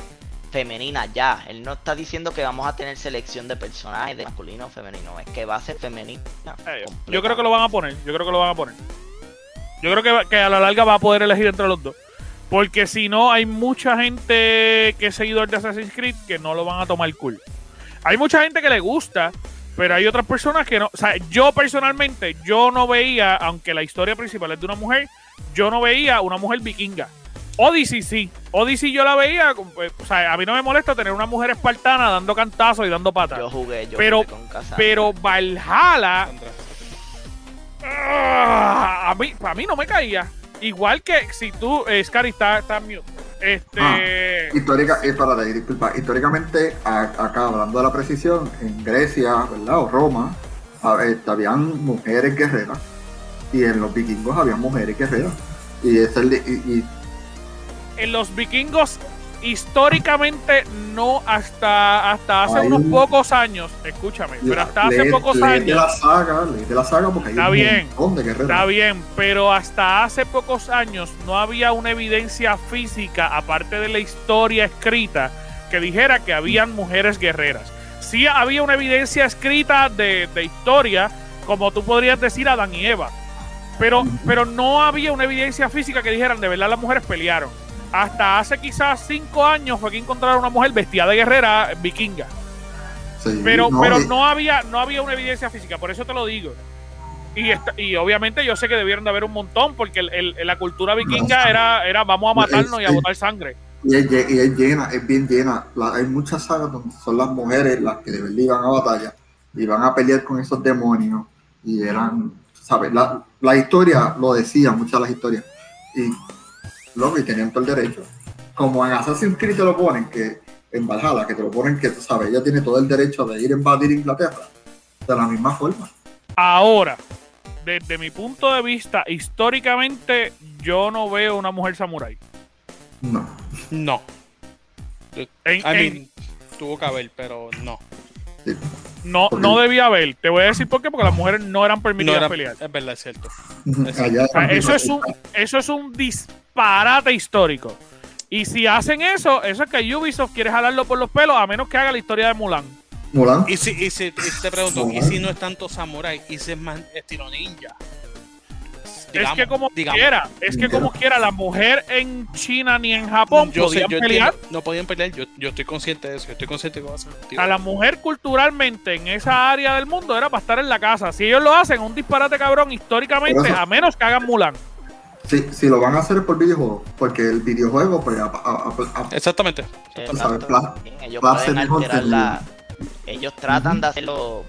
[SPEAKER 3] femenina ya. Él no está diciendo que vamos a tener selección de personajes de masculino o femenino, es que va a ser femenina.
[SPEAKER 1] Eh, yo creo que lo van a poner, yo creo que lo van a poner. Yo creo que, que, a la larga va a poder elegir entre los dos. Porque si no, hay mucha gente que es seguidor de Assassin's Creed que no lo van a tomar cool. Hay mucha gente que le gusta, pero hay otras personas que no. O sea, yo personalmente, yo no veía, aunque la historia principal es de una mujer, yo no veía una mujer vikinga. Odyssey sí. Odyssey yo la veía, pues, o sea, a mí no me molesta tener una mujer espartana dando cantazos y dando patas.
[SPEAKER 3] Yo jugué, yo
[SPEAKER 1] pero,
[SPEAKER 3] jugué con
[SPEAKER 1] Pero Valhalla, ah, a mí, para mí no me caía. Igual que si tú, eh, Scary está, está mute. Este.
[SPEAKER 4] Ah, histórica, eh, espérate, disculpa, históricamente, a- acá hablando de la precisión, en Grecia, ¿verdad? O Roma, este, habían mujeres guerreras y en los vikingos habían mujeres guerreras. Y, es el, y, y-
[SPEAKER 1] en los vikingos históricamente no hasta hasta hace
[SPEAKER 4] Hay
[SPEAKER 1] unos
[SPEAKER 4] un-
[SPEAKER 1] pocos años. Escúchame pero hasta hace pocos
[SPEAKER 4] lee de
[SPEAKER 1] años
[SPEAKER 4] la saga, de la saga porque hay
[SPEAKER 1] Está
[SPEAKER 4] un
[SPEAKER 1] bien,
[SPEAKER 4] de
[SPEAKER 1] está bien pero hasta hace pocos años no había una evidencia física aparte de la historia escrita que dijera que habían mujeres guerreras. Sí había una evidencia escrita de, de historia como tú podrías decir Adán y Eva. Pero, pero no había una evidencia física que dijeran de verdad las mujeres pelearon. Hasta hace quizás cinco años fue que encontraron una mujer vestida de guerrera vikinga.
[SPEAKER 4] Sí,
[SPEAKER 1] Pero,
[SPEAKER 4] no,
[SPEAKER 1] pero no había, no había una evidencia física, por eso te lo digo. Y, esta- y obviamente yo sé que debieron de haber un montón, porque el- el- la cultura vikinga
[SPEAKER 4] No.
[SPEAKER 1] era, era vamos a matarnos y a botar sangre.
[SPEAKER 4] Y es, y es llena, es bien llena. La- hay muchas sagas donde son las mujeres las que de verdad iban a batalla y van a pelear con esos demonios. Y eran, ¿sabes? La, la historia lo decía, muchas de las historias. Y loco, y tenían todo el derecho. Como en Assassin's Creed te lo ponen, que en Valhalla, que te lo ponen que, tú sabes, ella tiene todo el derecho de ir a invadir Inglaterra. De la misma forma.
[SPEAKER 1] Ahora, desde mi punto de vista, históricamente, yo no veo una mujer samurái.
[SPEAKER 4] No.
[SPEAKER 2] No.
[SPEAKER 1] En-
[SPEAKER 2] I
[SPEAKER 1] en-
[SPEAKER 2] tuvo que haber, pero no.
[SPEAKER 4] Sí.
[SPEAKER 1] no, no debía haber. Te voy a decir por qué, porque las mujeres no eran
[SPEAKER 2] No
[SPEAKER 1] permitidas
[SPEAKER 2] era,
[SPEAKER 1] pelear.
[SPEAKER 2] es verdad, es cierto. [laughs]
[SPEAKER 4] Allá
[SPEAKER 1] O sea, eso es un eso es un disparate histórico. Y si hacen eso, eso es que Ubisoft quiere jalarlo por los pelos, a menos que haga la historia de Mulan.
[SPEAKER 4] Mulan.
[SPEAKER 2] Y si, y si, y te pregunto,
[SPEAKER 4] No.
[SPEAKER 2] ¿y si no es tanto samurai? ¿Y si es más estilo ninja?
[SPEAKER 1] es que como
[SPEAKER 2] digamos.
[SPEAKER 1] quiera, es que como quiera, la mujer en China ni en Japón
[SPEAKER 2] Yo sé,
[SPEAKER 1] podían
[SPEAKER 2] yo
[SPEAKER 1] pelear.
[SPEAKER 2] entiendo, no podían pelear, yo, yo estoy consciente de eso, yo estoy consciente que va a ser
[SPEAKER 1] A la mujer culturalmente en esa área del mundo era para estar en la casa. Si ellos lo hacen, un disparate cabrón históricamente, a menos que hagan Mulan.
[SPEAKER 4] Si, si lo van a hacer por videojuego, porque el videojuego, pues, a- a- a- a-
[SPEAKER 2] Exactamente.
[SPEAKER 3] Ellos
[SPEAKER 4] va a
[SPEAKER 3] pueden
[SPEAKER 4] ser mejor
[SPEAKER 3] alterar
[SPEAKER 4] que
[SPEAKER 3] la. Ellos tratan de hacerlo,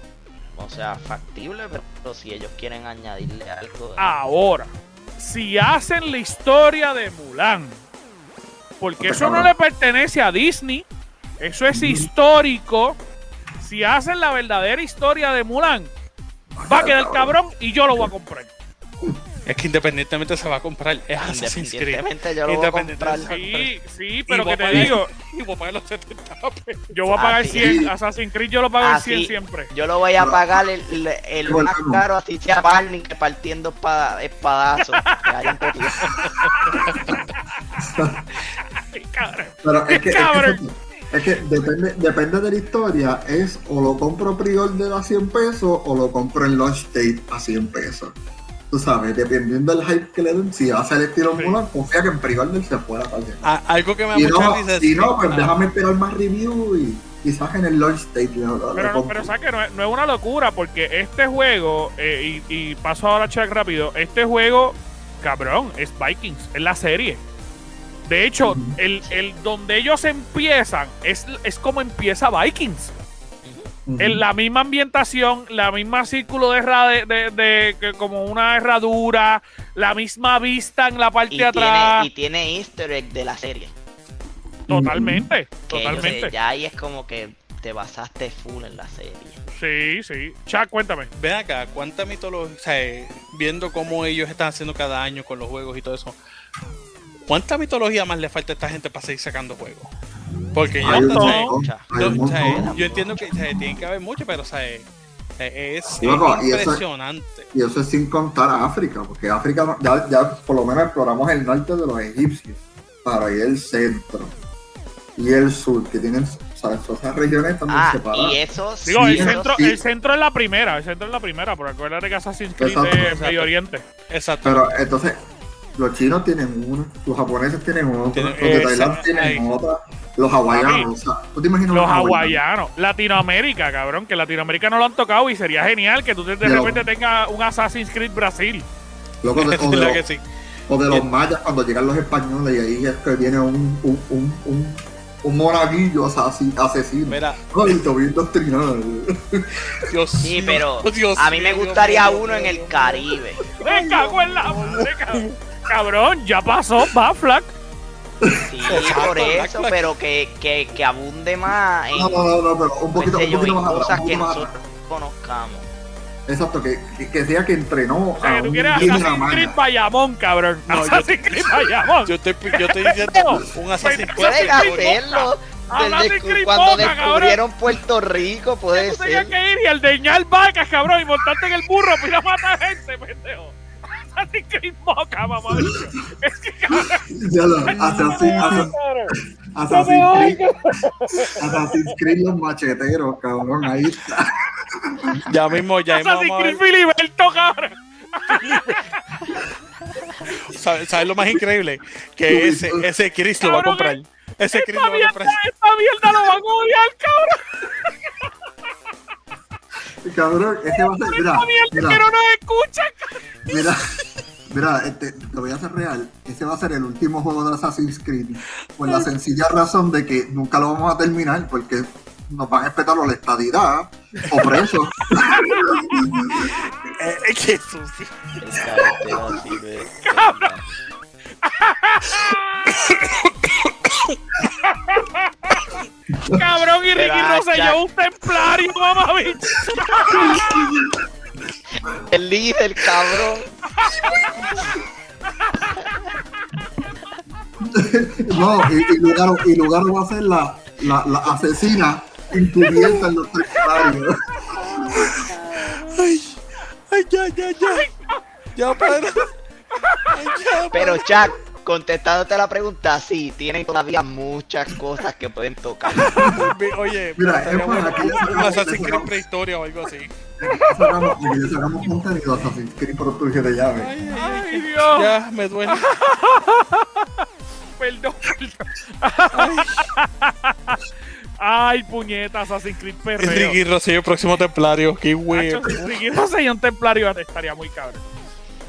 [SPEAKER 3] o sea, factible, pero, si ellos quieren añadirle algo.
[SPEAKER 1] Ahora, si hacen la historia de Mulan, porque eso no le pertenece a Disney, eso es histórico. Si hacen la verdadera historia de Mulan, va a quedar cabrón y yo lo voy a comprar. [laughs]
[SPEAKER 2] Es que independientemente se va a comprar, es Assassin's Creed.
[SPEAKER 3] Independientemente, yo lo voy a comprar.
[SPEAKER 1] Sí, sí, pero que te
[SPEAKER 2] pagar-
[SPEAKER 1] digo, [laughs]
[SPEAKER 2] Y voy a pagar los 70 pesos.
[SPEAKER 1] yo voy a pagar
[SPEAKER 3] Así.
[SPEAKER 1] 100, Assassin's Creed yo lo pago en
[SPEAKER 3] Así.
[SPEAKER 1] 100 siempre.
[SPEAKER 3] Yo lo voy a pagar el, el, más caro, así sea Barney, que partiendo espada- espadazos. que hay un poquito.
[SPEAKER 1] Ay, cabrón.
[SPEAKER 4] Pero es que, es que,
[SPEAKER 1] Cabrón.
[SPEAKER 4] es que depende, depende de la historia, es o lo compro pre-order a 100 pesos o lo compro en launch date a 100 pesos. Tú sabes, dependiendo del hype que le den, si va a ser el estilo
[SPEAKER 1] Sí.
[SPEAKER 4] Mulan, confía que en pre-order se pueda.
[SPEAKER 2] Ah, algo que me mucha
[SPEAKER 4] no,
[SPEAKER 2] que-
[SPEAKER 4] no, pues
[SPEAKER 2] ah,
[SPEAKER 4] déjame esperar más review y quizás en el launch date lo, lo- lo
[SPEAKER 1] Pero, no,
[SPEAKER 4] compro.
[SPEAKER 1] pero sabes que no es, no es una locura, porque este juego, eh, y, y paso ahora a check rápido, este juego, cabrón, es Vikings, es la serie. De hecho, el, el donde ellos empiezan es, es como empieza Vikings. En la misma ambientación, la misma círculo de, de, de- de- que como una herradura, la misma vista en la parte
[SPEAKER 3] Y
[SPEAKER 1] de atrás.
[SPEAKER 3] tiene, y tiene easter egg de la serie.
[SPEAKER 1] Totalmente, totalmente.
[SPEAKER 3] eh, ya ahí es como que te basaste full en la serie.
[SPEAKER 1] Sí, sí. Chuck, cuéntame.
[SPEAKER 2] Ven acá, ¿cuánta mitología? O sea, eh, viendo cómo ellos están haciendo cada año con los juegos y todo eso, ¿cuánta mitología más le falta a esta gente para seguir sacando juegos? Porque o sea, yo,
[SPEAKER 4] un
[SPEAKER 2] o sea,
[SPEAKER 4] montón.
[SPEAKER 2] yo entiendo que o sea, tiene que haber mucho, pero o sea, eh, es, es
[SPEAKER 4] y eso-
[SPEAKER 2] impresionante.
[SPEAKER 4] Y eso es sin contar a África, porque África no- ya, ya por lo menos exploramos el norte de los egipcios, para ir el centro y el sur, que tienen esas regiones también
[SPEAKER 3] Ah,
[SPEAKER 4] separadas.
[SPEAKER 3] y eso
[SPEAKER 1] Digo,
[SPEAKER 3] sí,
[SPEAKER 1] el centro,
[SPEAKER 4] sí.
[SPEAKER 1] el centro es la primera, el centro es la primera, porque acuérdate que Assassin's Creed es. Medio Oriente.
[SPEAKER 2] Exacto.
[SPEAKER 4] Pero entonces, los chinos tienen uno, los japoneses tienen otro,
[SPEAKER 2] Tienen-
[SPEAKER 4] los de
[SPEAKER 2] esa-
[SPEAKER 4] Tailandia tienen
[SPEAKER 2] ahí.
[SPEAKER 4] otra, los hawaianos, o sea, ¿tú te imaginas
[SPEAKER 1] Los
[SPEAKER 4] hawaianos?
[SPEAKER 1] hawaianos, Latinoamérica, cabrón, que Latinoamérica no lo han tocado y sería genial que tú de repente tengas un Assassin's Creed Brasil.
[SPEAKER 4] Locos [laughs] de- o, de los,
[SPEAKER 2] que sí.
[SPEAKER 4] o de los mayas cuando llegan los españoles y ahí es que viene un, un, un, un, un monaguillo asesino.
[SPEAKER 2] Mira,
[SPEAKER 4] Ay, te voy a indoctrinar. [laughs]
[SPEAKER 2] Dios
[SPEAKER 3] Sí,
[SPEAKER 2] mío,
[SPEAKER 3] pero
[SPEAKER 2] Dios
[SPEAKER 3] a mí me gustaría
[SPEAKER 2] Dios
[SPEAKER 3] uno en el
[SPEAKER 2] Dios
[SPEAKER 3] Caribe.
[SPEAKER 1] Me cago en la madre, cabrón. Cabrón, ya pasó, va, Flack.
[SPEAKER 3] Sí,
[SPEAKER 2] Exacto,
[SPEAKER 3] por eso, pero que, que, que abunde más en,
[SPEAKER 4] No, no, no, no, pero un poquito, un poquito más
[SPEAKER 3] cosas
[SPEAKER 4] un
[SPEAKER 3] que
[SPEAKER 4] más
[SPEAKER 3] nosotros conozcamos.
[SPEAKER 4] Exacto, que, que, que sea que entrenó
[SPEAKER 1] O sea,
[SPEAKER 4] a
[SPEAKER 1] que tú quieres Assassin's. Creed Bayamón, cabrón.
[SPEAKER 2] No,
[SPEAKER 1] Assassin's Creed Bayamón.
[SPEAKER 2] Yo estoy, yo estoy diciendo un Assassin's Creed.
[SPEAKER 3] Pueden hacerlo. Desde cuando
[SPEAKER 1] Boca,
[SPEAKER 3] descubrieron Puerto Rico, puede
[SPEAKER 1] Tú tenías
[SPEAKER 3] ser.
[SPEAKER 1] que ir y el deñar vacas, cabrón, y montarte en el burro para ir a matar gente, pendejo. Assassin's Creed Boca, mamá. [laughs] Es que, cabrón.
[SPEAKER 4] Ya lo, Assassin's, Assassin's, Assassin's Creed, [laughs] Assassin's Creed los macheteros, cabrón, ahí está.
[SPEAKER 2] Ya mismo, ya mismo
[SPEAKER 1] Assassin's Creed. Filiberto, cabrón.
[SPEAKER 2] ¿Sabes sabes lo más increíble? Que ese, ese Chris lo va a comprar. Ese Chris lo va a comprar.
[SPEAKER 1] esta mierda lo van a odiar, cabrón.
[SPEAKER 4] Cabrón, ese va a ser, mira, mira,
[SPEAKER 1] que no nos escuchan.
[SPEAKER 4] mira, mira, este, te voy a hacer real. Ese va a ser el último juego de Assassin's Creed. Por la sencilla razón de que nunca lo vamos a terminar porque nos van a respetar o la estadidad o presos. [laughs]
[SPEAKER 2] Eh, qué sucio.
[SPEAKER 3] Sirve.
[SPEAKER 1] Cabrón, y Ricky Rosselló un templario, mamá, bicho.
[SPEAKER 3] El líder, cabrón.
[SPEAKER 4] No, y, y Lugaro, y Lugaro va a ser la, la, la asesina encubierta en los templarios.
[SPEAKER 2] Ay, ay, ya, ya, ya. Ya, para. Ay, ya,
[SPEAKER 3] Pero, Chuck, contestándote la pregunta, sí, tienen todavía muchas cosas que pueden tocar.
[SPEAKER 2] Oye,
[SPEAKER 4] Mira, es para
[SPEAKER 2] bueno
[SPEAKER 4] que ya
[SPEAKER 2] Assassin's Creed prehistoria o algo así.
[SPEAKER 4] Sacamos, sacamos contenido Assassin's Creed por tu de llave.
[SPEAKER 2] Ay, ay, ay,
[SPEAKER 1] Ay, Dios.
[SPEAKER 2] Ya, me duele. [laughs]
[SPEAKER 1] Perdón, perdón. Ay, puñetas, Assassin's Creed perreo.
[SPEAKER 2] Ricky Rosselló, próximo templario. Qué huevo.
[SPEAKER 1] Ricky Rosselló un templario estaría muy cabrón.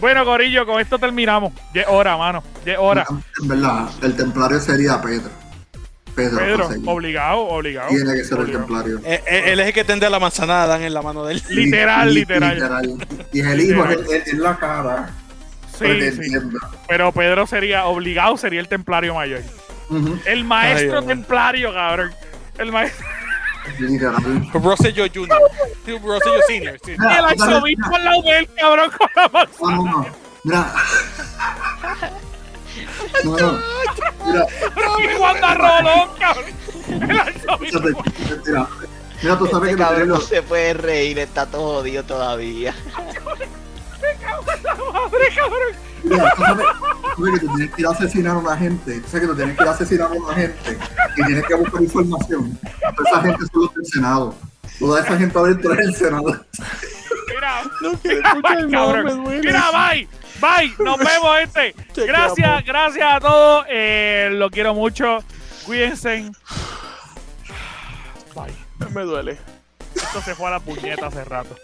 [SPEAKER 1] Bueno, Corillo, con esto terminamos. Ya es hora, mano. Ya es hora.
[SPEAKER 4] En verdad, el templario sería Pedro. Pedro,
[SPEAKER 1] Pedro, obligado, obligado.
[SPEAKER 4] Tiene que ser el templario.
[SPEAKER 2] Eh, eh, Él es el que tende a la manzana de Adán en la mano de él. [laughs]
[SPEAKER 1] Literal,
[SPEAKER 4] Li-
[SPEAKER 1] literal.
[SPEAKER 4] Y el hijo es, es- es la cara.
[SPEAKER 1] Sí, sí.
[SPEAKER 4] entienda.
[SPEAKER 1] Pero Pedro sería obligado, sería el templario mayor. El maestro
[SPEAKER 2] Ay,
[SPEAKER 1] templario, cabrón. El maestro.
[SPEAKER 2] Rosselló Jr. Rosselló Senior. sí.
[SPEAKER 4] Mira,
[SPEAKER 1] el arzobispo al lado de él, cabrón, con la manzana.
[SPEAKER 4] No, no, no. Mira. No, no. Mira,
[SPEAKER 1] Y Wanda Rolón, cabrón. El arzobispo.
[SPEAKER 4] mira. Mira, tú sabes
[SPEAKER 3] Este
[SPEAKER 4] que
[SPEAKER 3] cabrón no se puede reír, está todo jodido todavía.
[SPEAKER 1] La madre, cabrón.
[SPEAKER 4] Mira, tú sabes, tú sabes que tú tienes que ir a asesinar a una gente. Tú sabes que tú tienes que ir a asesinar a una gente y tienes que buscar información. Toda esa gente son los del Senado. Toda esa gente adentro es el Senado.
[SPEAKER 1] Mira,
[SPEAKER 2] No quiero escuchar.
[SPEAKER 1] Mira, bye. Bye. Nos vemos, gente. Gracias, gracias a todos. Eh, lo quiero mucho. Cuídense. Bye.
[SPEAKER 2] Me duele.
[SPEAKER 1] Esto se fue a la puñeta hace rato.